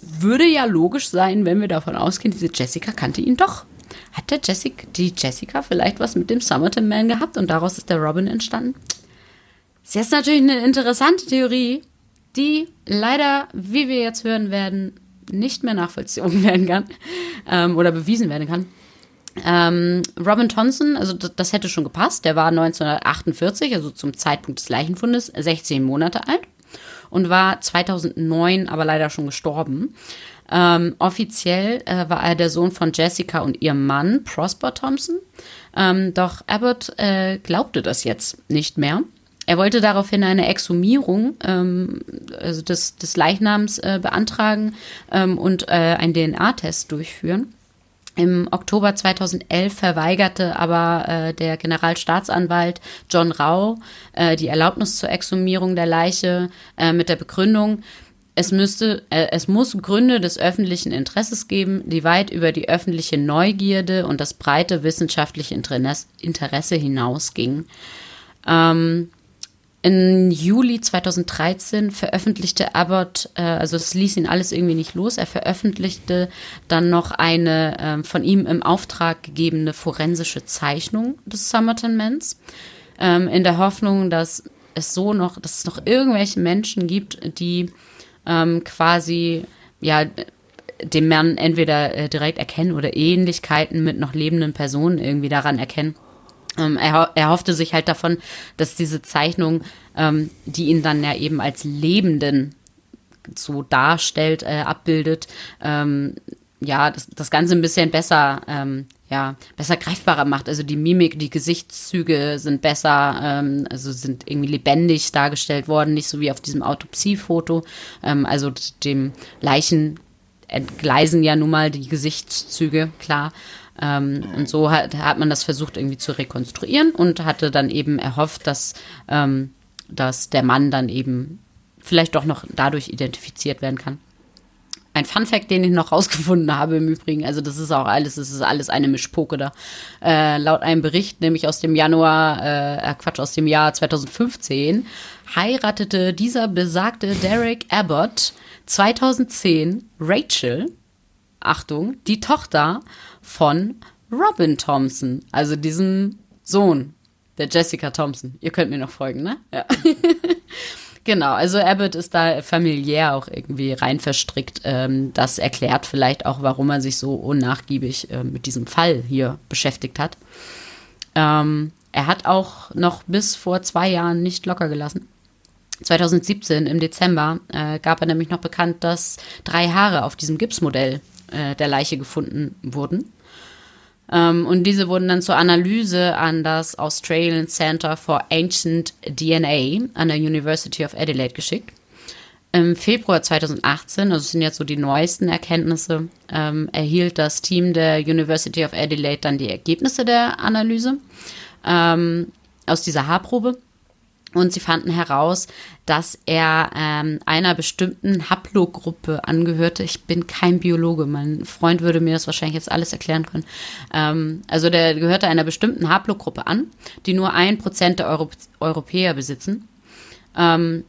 Würde ja logisch sein, wenn wir davon ausgehen, diese Jessica kannte ihn doch. Hat der Jessica, die Jessica vielleicht was mit dem Somerton Man gehabt und daraus ist der Robin entstanden? Das ist jetzt natürlich eine interessante Theorie, die leider, wie wir jetzt hören werden, nicht mehr nachvollzogen werden kann ähm, oder bewiesen werden kann. Ähm, Robin Thompson, also das hätte schon gepasst, der war 1948, also zum Zeitpunkt des Leichenfundes, 16 Monate alt und war 2009 aber leider schon gestorben. Ähm, offiziell äh, war er der Sohn von Jessica und ihrem Mann, Prosper Thompson. Ähm, doch Abbott äh, glaubte das jetzt nicht mehr. Er wollte daraufhin eine Exhumierung ähm, also des, des Leichnams äh, beantragen ähm, und äh, einen DNA-Test durchführen. Im Oktober 2011 verweigerte aber äh, der Generalstaatsanwalt John Rau äh, die Erlaubnis zur Exhumierung der Leiche äh, mit der Begründung, es, müsste, äh, es muss Gründe des öffentlichen Interesses geben, die weit über die öffentliche Neugierde und das breite wissenschaftliche Interesse hinausgingen. Ähm, im Juli 2013 veröffentlichte Abbott, äh, also es ließ ihn alles irgendwie nicht los, er veröffentlichte dann noch eine äh, von ihm im Auftrag gegebene forensische Zeichnung des Somerton Mans, ähm, in der Hoffnung, dass es so noch, dass es noch irgendwelche Menschen gibt, die ähm, quasi ja den Mann entweder äh, direkt erkennen oder Ähnlichkeiten mit noch lebenden Personen irgendwie daran erkennen. Ähm, er, er, hoffte sich halt davon, dass diese Zeichnung, ähm, die ihn dann ja eben als Lebenden so darstellt, äh, abbildet, ähm, ja, das, das Ganze ein bisschen besser, ähm, ja, besser greifbarer macht. Also die Mimik, die Gesichtszüge sind besser, ähm, also sind irgendwie lebendig dargestellt worden, nicht so wie auf diesem Autopsiefoto. Ähm, also dem Leichen entgleisen ja nun mal die Gesichtszüge, klar. Ähm, und so hat, hat man das versucht irgendwie zu rekonstruieren und hatte dann eben erhofft, dass, ähm, dass der Mann dann eben vielleicht doch noch dadurch identifiziert werden kann. Ein Fun Fact, den ich noch rausgefunden habe im Übrigen, also das ist auch alles, das ist alles eine Mischpoke da. Äh, laut einem Bericht, nämlich aus dem Januar, äh, Quatsch, aus dem Jahr 2015, heiratete dieser besagte Derek Abbott 2010 Rachel, Achtung, die Tochter von Robin Thompson, also diesem Sohn der Jessica Thompson. Ihr könnt mir noch folgen, ne? Ja. genau, also Abbott ist da familiär auch irgendwie rein verstrickt. Ähm, das erklärt vielleicht auch, warum er sich so unnachgiebig äh, mit diesem Fall hier beschäftigt hat. Ähm, er hat auch noch bis vor zwei Jahren nicht locker gelassen. 2017 im Dezember äh, gab er nämlich noch bekannt, dass drei Haare auf diesem Gipsmodell äh, der Leiche gefunden wurden. Ähm, und diese wurden dann zur Analyse an das Australian Center for Ancient DNA an der University of Adelaide geschickt. Im Februar 2018, also sind jetzt so die neuesten Erkenntnisse, ähm, erhielt das Team der University of Adelaide dann die Ergebnisse der Analyse ähm, aus dieser Haarprobe. Und sie fanden heraus, dass er ähm, einer bestimmten Haplogruppe angehörte. Ich bin kein Biologe, mein Freund würde mir das wahrscheinlich jetzt alles erklären können. Ähm, also der gehörte einer bestimmten Haplogruppe an, die nur ein Prozent der Euro Europäer besitzen. Ähm,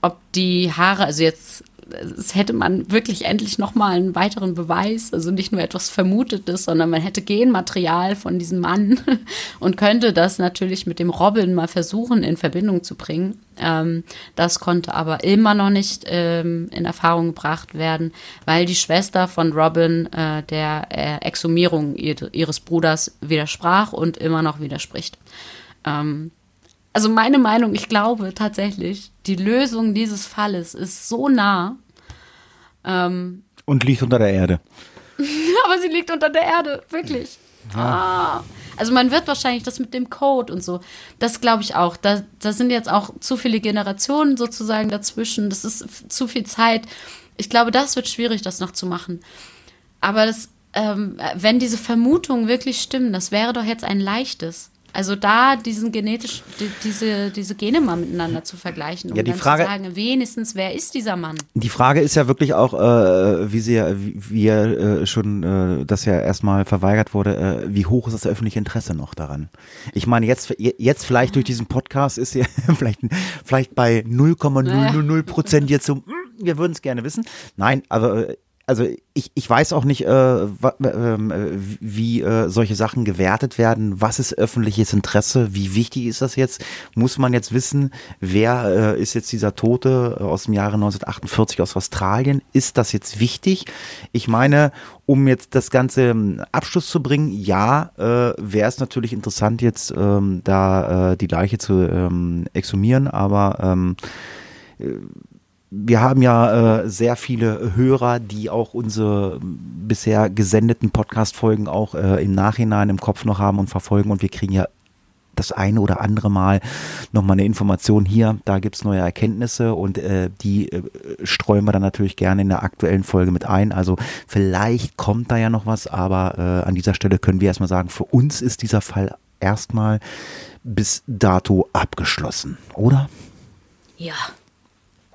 ob die Haare, also jetzt es hätte man wirklich endlich nochmal einen weiteren Beweis, also nicht nur etwas Vermutetes, sondern man hätte Genmaterial von diesem Mann und könnte das natürlich mit dem Robin mal versuchen in Verbindung zu bringen. Ähm, das konnte aber immer noch nicht ähm, in Erfahrung gebracht werden, weil die Schwester von Robin äh, der äh, Exhumierung ihres Bruders widersprach und immer noch widerspricht. Ähm, also meine Meinung, ich glaube tatsächlich, die Lösung dieses Falles ist so nah. Ähm, Und liegt unter der Erde. aber sie liegt unter der Erde, wirklich. Ah. Also man wird wahrscheinlich das mit dem Code und so, das glaube ich auch. Da, da sind jetzt auch zu viele Generationen sozusagen dazwischen. Das ist zu viel Zeit. Ich glaube, das wird schwierig, das noch zu machen. Aber das, ähm, wenn diese Vermutungen wirklich stimmen, das wäre doch jetzt ein leichtes. Also da diesen genetisch, die, diese, diese Gene mal miteinander zu vergleichen, um Ja, die dann Frage- zu sagen, wenigstens, wer ist dieser Mann? Die Frage ist ja wirklich auch, äh, wie sie ja, wie, wie ja äh, schon äh, das ja erstmal verweigert wurde, äh, wie hoch ist das öffentliche Interesse noch daran? Ich meine, jetzt, jetzt vielleicht durch diesen Podcast ist ja vielleicht, vielleicht bei 0,000 Prozent jetzt so, hm, wir würden es gerne wissen. Nein, aber äh, also ich, ich weiß auch nicht, äh, ähm, äh, wie äh, solche Sachen gewertet werden. Was ist öffentliches Interesse? Wie wichtig ist das jetzt? Muss man jetzt wissen, wer äh, ist jetzt dieser Tote aus dem Jahre 1948 aus Australien? Ist das jetzt wichtig? Ich meine, um jetzt das Ganze ähm, Abschluss zu bringen, ja, äh, wäre es natürlich interessant, jetzt ähm, da äh, die Leiche zu ähm, exhumieren, aber ähm, wir haben ja äh, sehr viele Hörer, die auch unsere bisher gesendeten Podcast-Folgen auch äh, im Nachhinein im Kopf noch haben und verfolgen und wir kriegen ja das eine oder andere Mal nochmal eine Information hier, da gibt's neue Erkenntnisse und äh, die äh, streuen wir dann natürlich gerne in der aktuellen Folge mit ein. Also vielleicht kommt da ja noch was, aber äh, an dieser Stelle können wir erstmal sagen, für uns ist dieser Fall erstmal bis dato abgeschlossen, oder? Ja,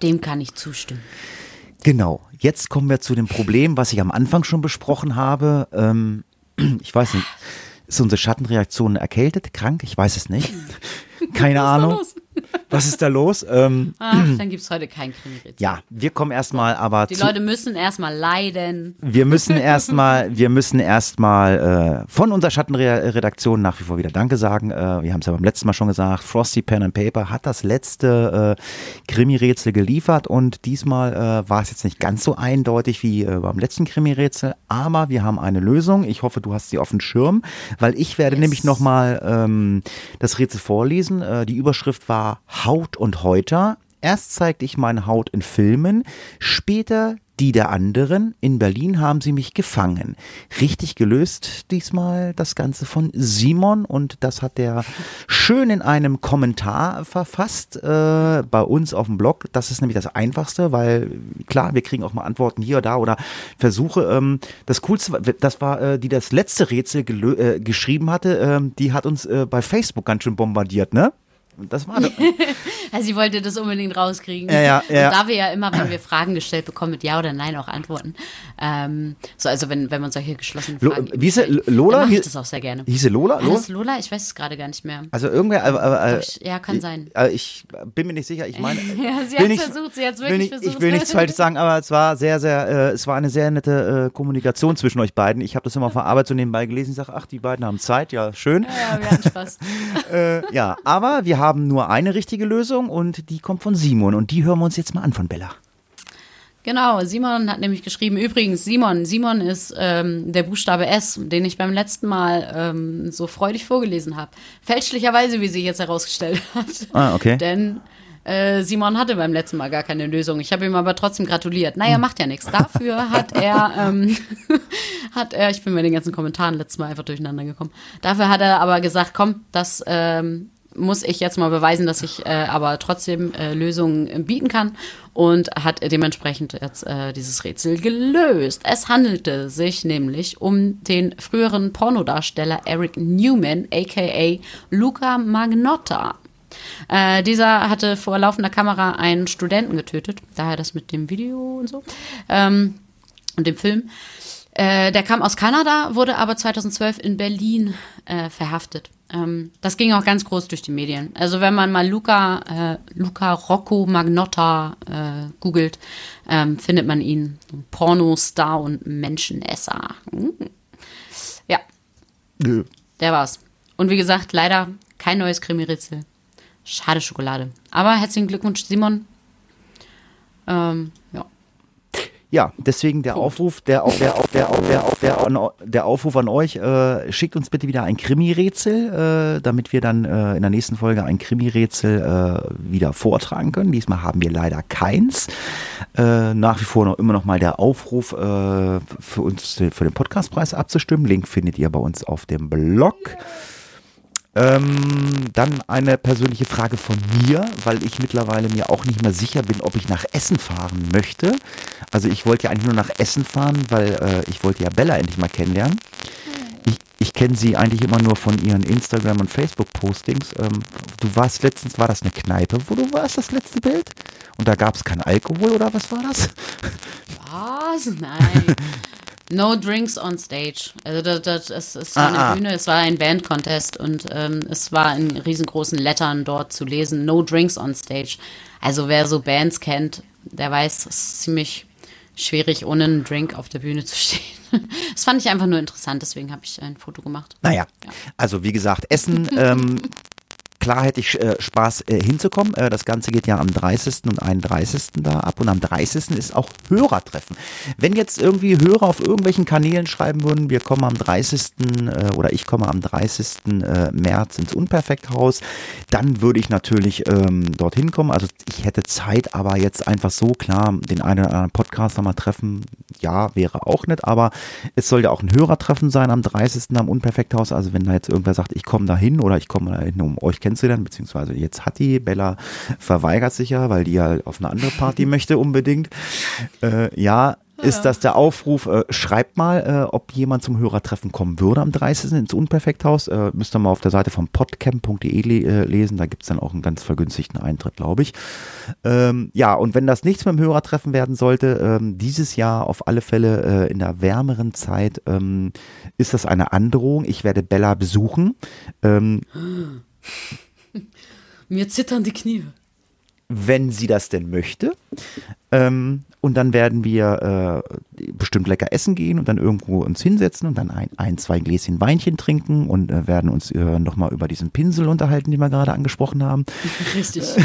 dem kann ich zustimmen. Genau. Jetzt kommen wir zu dem Problem, was ich am Anfang schon besprochen habe. Ähm, ich weiß nicht, ist unsere Schattenreaktion erkältet, krank? Ich weiß es nicht. Keine Ahnung. los? Was ist da los? Ähm, Ach, dann gibt es heute kein Krimi-Rezept. ja, wir kommen erstmal aber Die Leute müssen erstmal leiden. wir müssen erstmal, wir müssen erstmal äh, von unserer Schattenredaktion nach wie vor wieder Danke sagen. Äh, wir haben es ja beim letzten Mal schon gesagt. Frosty Pen and Paper hat das letzte äh, Krimi-Rätsel geliefert und diesmal äh, war es jetzt nicht ganz so eindeutig wie äh, beim letzten Krimi-Rätsel, aber wir haben eine Lösung. Ich hoffe, du hast sie auf dem Schirm, weil ich werde Yes. nämlich nochmal ähm, das Rätsel vorlesen. Äh, die Überschrift war Haut und Häuter. Erst zeigte ich meine Haut in Filmen, später die der anderen. In Berlin haben sie mich gefangen. Richtig gelöst diesmal das Ganze von Simon und das hat der schön in einem Kommentar verfasst äh, bei uns auf dem Blog. Das ist nämlich das Einfachste, weil klar, wir kriegen auch mal Antworten hier oder da oder Versuche. Ähm, das Coolste, das war äh, die das letzte Rätsel äh, geschrieben hatte, ähm, die hat uns äh, bei Facebook ganz schön bombardiert, ne? Und Das war doch, Also sie wollte das unbedingt rauskriegen. Ja, ja, ja. Und da wir ja immer, wenn wir Fragen gestellt bekommen, mit Ja oder Nein auch antworten. Ähm, so, also wenn, wenn man solche geschlossenen Lo- Fragen wie ist sie? stellt, Lola? Ich Wie- das auch sehr gerne. hieße Lola? Lola? Lola? Ich weiß es gerade gar nicht mehr. Also irgendwer, aber, aber, äh, Ich- ja, kann sein. Äh, ich bin mir nicht sicher. Ich meine, Ja, sie hat's nicht- versucht, sie will wirklich nicht, versucht. Ich will nichts falsch sagen, aber es war sehr, sehr, äh, es war eine sehr nette äh, Kommunikation zwischen euch beiden. Ich habe das immer auf der Arbeit so nebenbei gelesen. Ich sage, ach, die beiden haben Zeit, ja, schön. Ja, wir hatten Spaß. Äh, ja, aber wir haben nur eine richtige Lösung und die kommt von Simon und die hören wir uns jetzt mal an von Bella. Genau, Simon hat nämlich geschrieben, übrigens, Simon, Simon ist ähm, der Buchstabe S, den ich beim letzten Mal ähm, so freudig vorgelesen habe. Fälschlicherweise, wie sie jetzt herausgestellt hat. Ah, okay. Denn äh, Simon hatte beim letzten Mal gar keine Lösung. Ich habe ihm aber trotzdem gratuliert. Naja, macht ja nichts. Dafür hat er, ähm, hat er, ich bin mit den ganzen Kommentaren letztes Mal einfach durcheinander gekommen. Dafür hat er aber gesagt, komm, das ähm, muss ich jetzt mal beweisen, dass ich äh, aber trotzdem äh, Lösungen bieten kann und hat dementsprechend jetzt äh, dieses Rätsel gelöst. Es handelte sich nämlich um den früheren Pornodarsteller Eric Newman, aka Luca Magnotta. Äh, dieser hatte vor laufender Kamera einen Studenten getötet, daher das mit dem Video und so ähm, und dem Film. Äh, der kam aus Kanada, wurde aber 2012 in Berlin äh, verhaftet. Ähm, das ging auch ganz groß durch die Medien. Also wenn man mal Luca, äh, Luca Rocco Magnotta äh, googelt, ähm, findet man ihn. Pornostar und Menschenesser. Hm. Ja, Nö. der war's. Und wie gesagt, leider kein neues Krimi-Rätsel. Schade Schokolade. Aber herzlichen Glückwunsch, Simon. Ähm, ja. Deswegen der Aufruf, der, der, der, der, der Aufruf an euch, äh, schickt uns bitte wieder ein Krimi-Rätsel, äh, damit wir dann äh, in der nächsten Folge ein Krimi-Rätsel äh, wieder vortragen können. Diesmal haben wir leider keins. Äh, nach wie vor noch immer noch mal der Aufruf, äh, für uns für den Podcastpreis abzustimmen. Link findet ihr bei uns auf dem Blog. Ähm, dann eine persönliche Frage von mir, weil ich mittlerweile mir auch nicht mehr sicher bin, ob ich nach Essen fahren möchte. Also ich wollte ja eigentlich nur nach Essen fahren, weil äh, ich wollte ja Bella endlich mal kennenlernen. Ich, ich kenne sie eigentlich immer nur von ihren Instagram- und Facebook-Postings. Ähm, du warst letztens, war das eine Kneipe, wo du warst, das letzte Bild? Und da gab es kein Alkohol oder was war das? Was? Nein. No drinks on stage. Also das, das, es, es war Ah, eine ah. Bühne, es war ein Band-Contest und ähm, es war in riesengroßen Lettern dort zu lesen, No drinks on stage. Also wer so Bands kennt, der weiß, es ist ziemlich schwierig, ohne einen Drink auf der Bühne zu stehen. Das fand ich einfach nur interessant, deswegen habe ich ein Foto gemacht. Naja, also wie gesagt, Essen, ähm, klar hätte ich äh, Spaß äh, hinzukommen. Äh, das Ganze geht ja am 30. und 31. da ab und am 30. ist auch Hörertreffen. Wenn jetzt irgendwie Hörer auf irgendwelchen Kanälen schreiben würden, wir kommen am 30. Äh, oder ich komme am 30. Äh, März ins Unperfekthaus, dann würde ich natürlich ähm, dorthin kommen. Also ich hätte Zeit, aber jetzt einfach so klar den einen oder anderen Podcaster mal treffen, ja, wäre auch nett, aber es soll ja auch ein Hörertreffen sein am 30. am Unperfekthaus. Also wenn da jetzt irgendwer sagt, ich komme da hin oder ich komme da hin, um euch kennenzulernen, beziehungsweise jetzt hat die, Bella verweigert sich ja, weil die ja auf eine andere Party möchte unbedingt. Äh, ja, ist das der Aufruf, äh, schreibt mal, äh, ob jemand zum Hörertreffen kommen würde am 30. ins Unperfekthaus. Äh, müsst ihr mal auf der Seite von podcamp.de le äh, lesen, da gibt's dann auch einen ganz vergünstigten Eintritt, glaube ich. Ähm, ja, und wenn das nichts mit dem Hörertreffen werden sollte, ähm, dieses Jahr auf alle Fälle äh, in der wärmeren Zeit ähm, ist das eine Androhung. Ich werde Bella besuchen. Ähm, Mir zittern die Knie. Wenn sie das denn möchte. Ähm, und dann werden wir äh, bestimmt lecker essen gehen und dann irgendwo uns hinsetzen und dann ein, ein zwei Gläschen Weinchen trinken und äh, werden uns äh, nochmal über diesen Pinsel unterhalten, den wir gerade angesprochen haben. Richtig.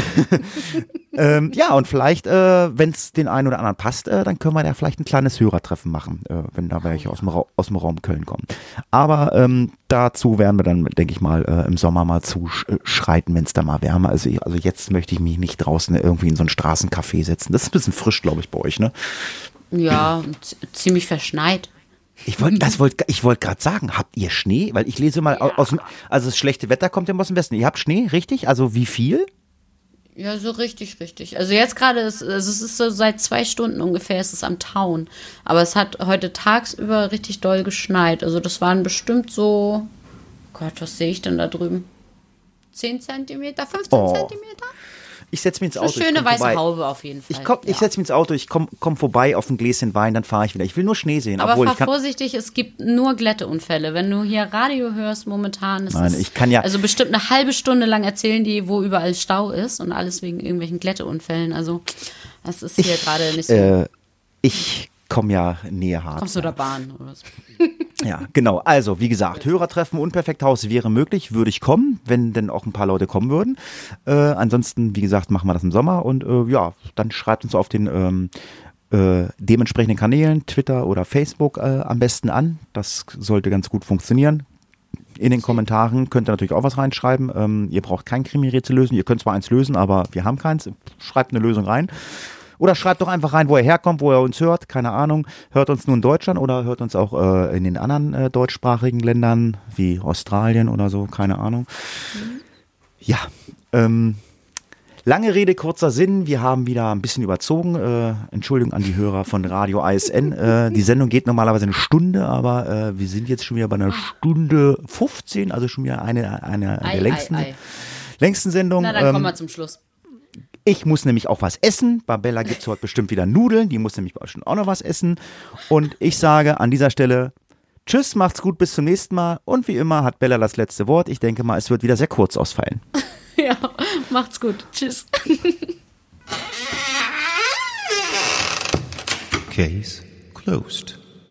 Ähm, ja, und vielleicht, äh, wenn es den einen oder anderen passt, äh, dann können wir da vielleicht ein kleines Hörertreffen machen, äh, wenn da welche aus dem, Ra aus dem Raum Köln kommen. Aber ähm, dazu werden wir dann, denke ich mal, äh, im Sommer mal zuschreiten, wenn es da mal wärmer ist. Also jetzt möchte ich mich nicht draußen irgendwie in so ein Straßencafé setzen. Das ist ein bisschen frisch, glaube ich, bei euch, ne? Ja, ziemlich verschneit. Ich wollte, das ich wollte gerade sagen, habt ihr Schnee? Weil ich lese mal au- aus dem, also das schlechte Wetter kommt ja aus dem Westen. Ihr habt Schnee, richtig? Also wie viel? Ja, so richtig, richtig. Also jetzt gerade ist, also es ist so seit zwei Stunden ungefähr, ist es am Tauen. Aber es hat heute tagsüber richtig doll geschneit. Also das waren bestimmt so, Gott, was sehe ich denn da drüben? 10 Zentimeter, 15 Oh. Zentimeter? Ich setze mich ins Auto. ich schöne weiße vorbei. Haube auf jeden Fall. Ich, komm, ich ja. setze mich ins Auto, ich komme komm vorbei auf ein Gläschen Wein, dann fahre ich wieder. Ich will nur Schnee sehen, Aber fahr vorsichtig, es gibt nur Glätteunfälle. Wenn du hier Radio hörst momentan, ist Nein, es ich kann ja- also bestimmt eine halbe Stunde lang erzählen die, wo überall Stau ist und alles wegen irgendwelchen Glätteunfällen. Also das ist hier gerade nicht so. Äh, ich komme ja näher hart. Kommst du der Bahn oder so? Ja, genau. Also, wie gesagt, Hörertreffen Unperfekthaus wäre möglich, würde ich kommen, wenn denn auch ein paar Leute kommen würden. Äh, ansonsten, wie gesagt, machen wir das im Sommer und äh, ja, dann schreibt uns auf den ähm, äh, dementsprechenden Kanälen, Twitter oder Facebook äh, am besten an. Das sollte ganz gut funktionieren. In den Kommentaren könnt ihr natürlich auch was reinschreiben. Ähm, ihr braucht kein Krimi-Rätsel lösen. Ihr könnt zwar eins lösen, aber wir haben keins. Schreibt eine Lösung rein. Oder schreibt doch einfach rein, wo er herkommt, wo er uns hört. Keine Ahnung. Hört uns nur in Deutschland oder hört uns auch äh, in den anderen äh, deutschsprachigen Ländern wie Australien oder so. Keine Ahnung. Ja. Ähm, Lange Rede, kurzer Sinn. Wir haben wieder ein bisschen überzogen. Äh, Entschuldigung an die Hörer von Radio ISN. Äh, die Sendung geht normalerweise eine Stunde, aber äh, wir sind jetzt schon wieder bei einer Stunde 15, also schon wieder eine, eine Ei, der längsten, ei, ei. längsten Sendungen. Na, dann kommen Ähm, wir zum Schluss. Ich muss nämlich auch was essen. Bei Bella gibt es heute bestimmt wieder Nudeln. Die muss nämlich bei euch schon auch noch was essen. Und ich sage an dieser Stelle Tschüss, macht's gut, bis zum nächsten Mal. Und wie immer hat Bella das letzte Wort. Ich denke mal, es wird wieder sehr kurz ausfallen. Ja, macht's gut. Tschüss. Case closed.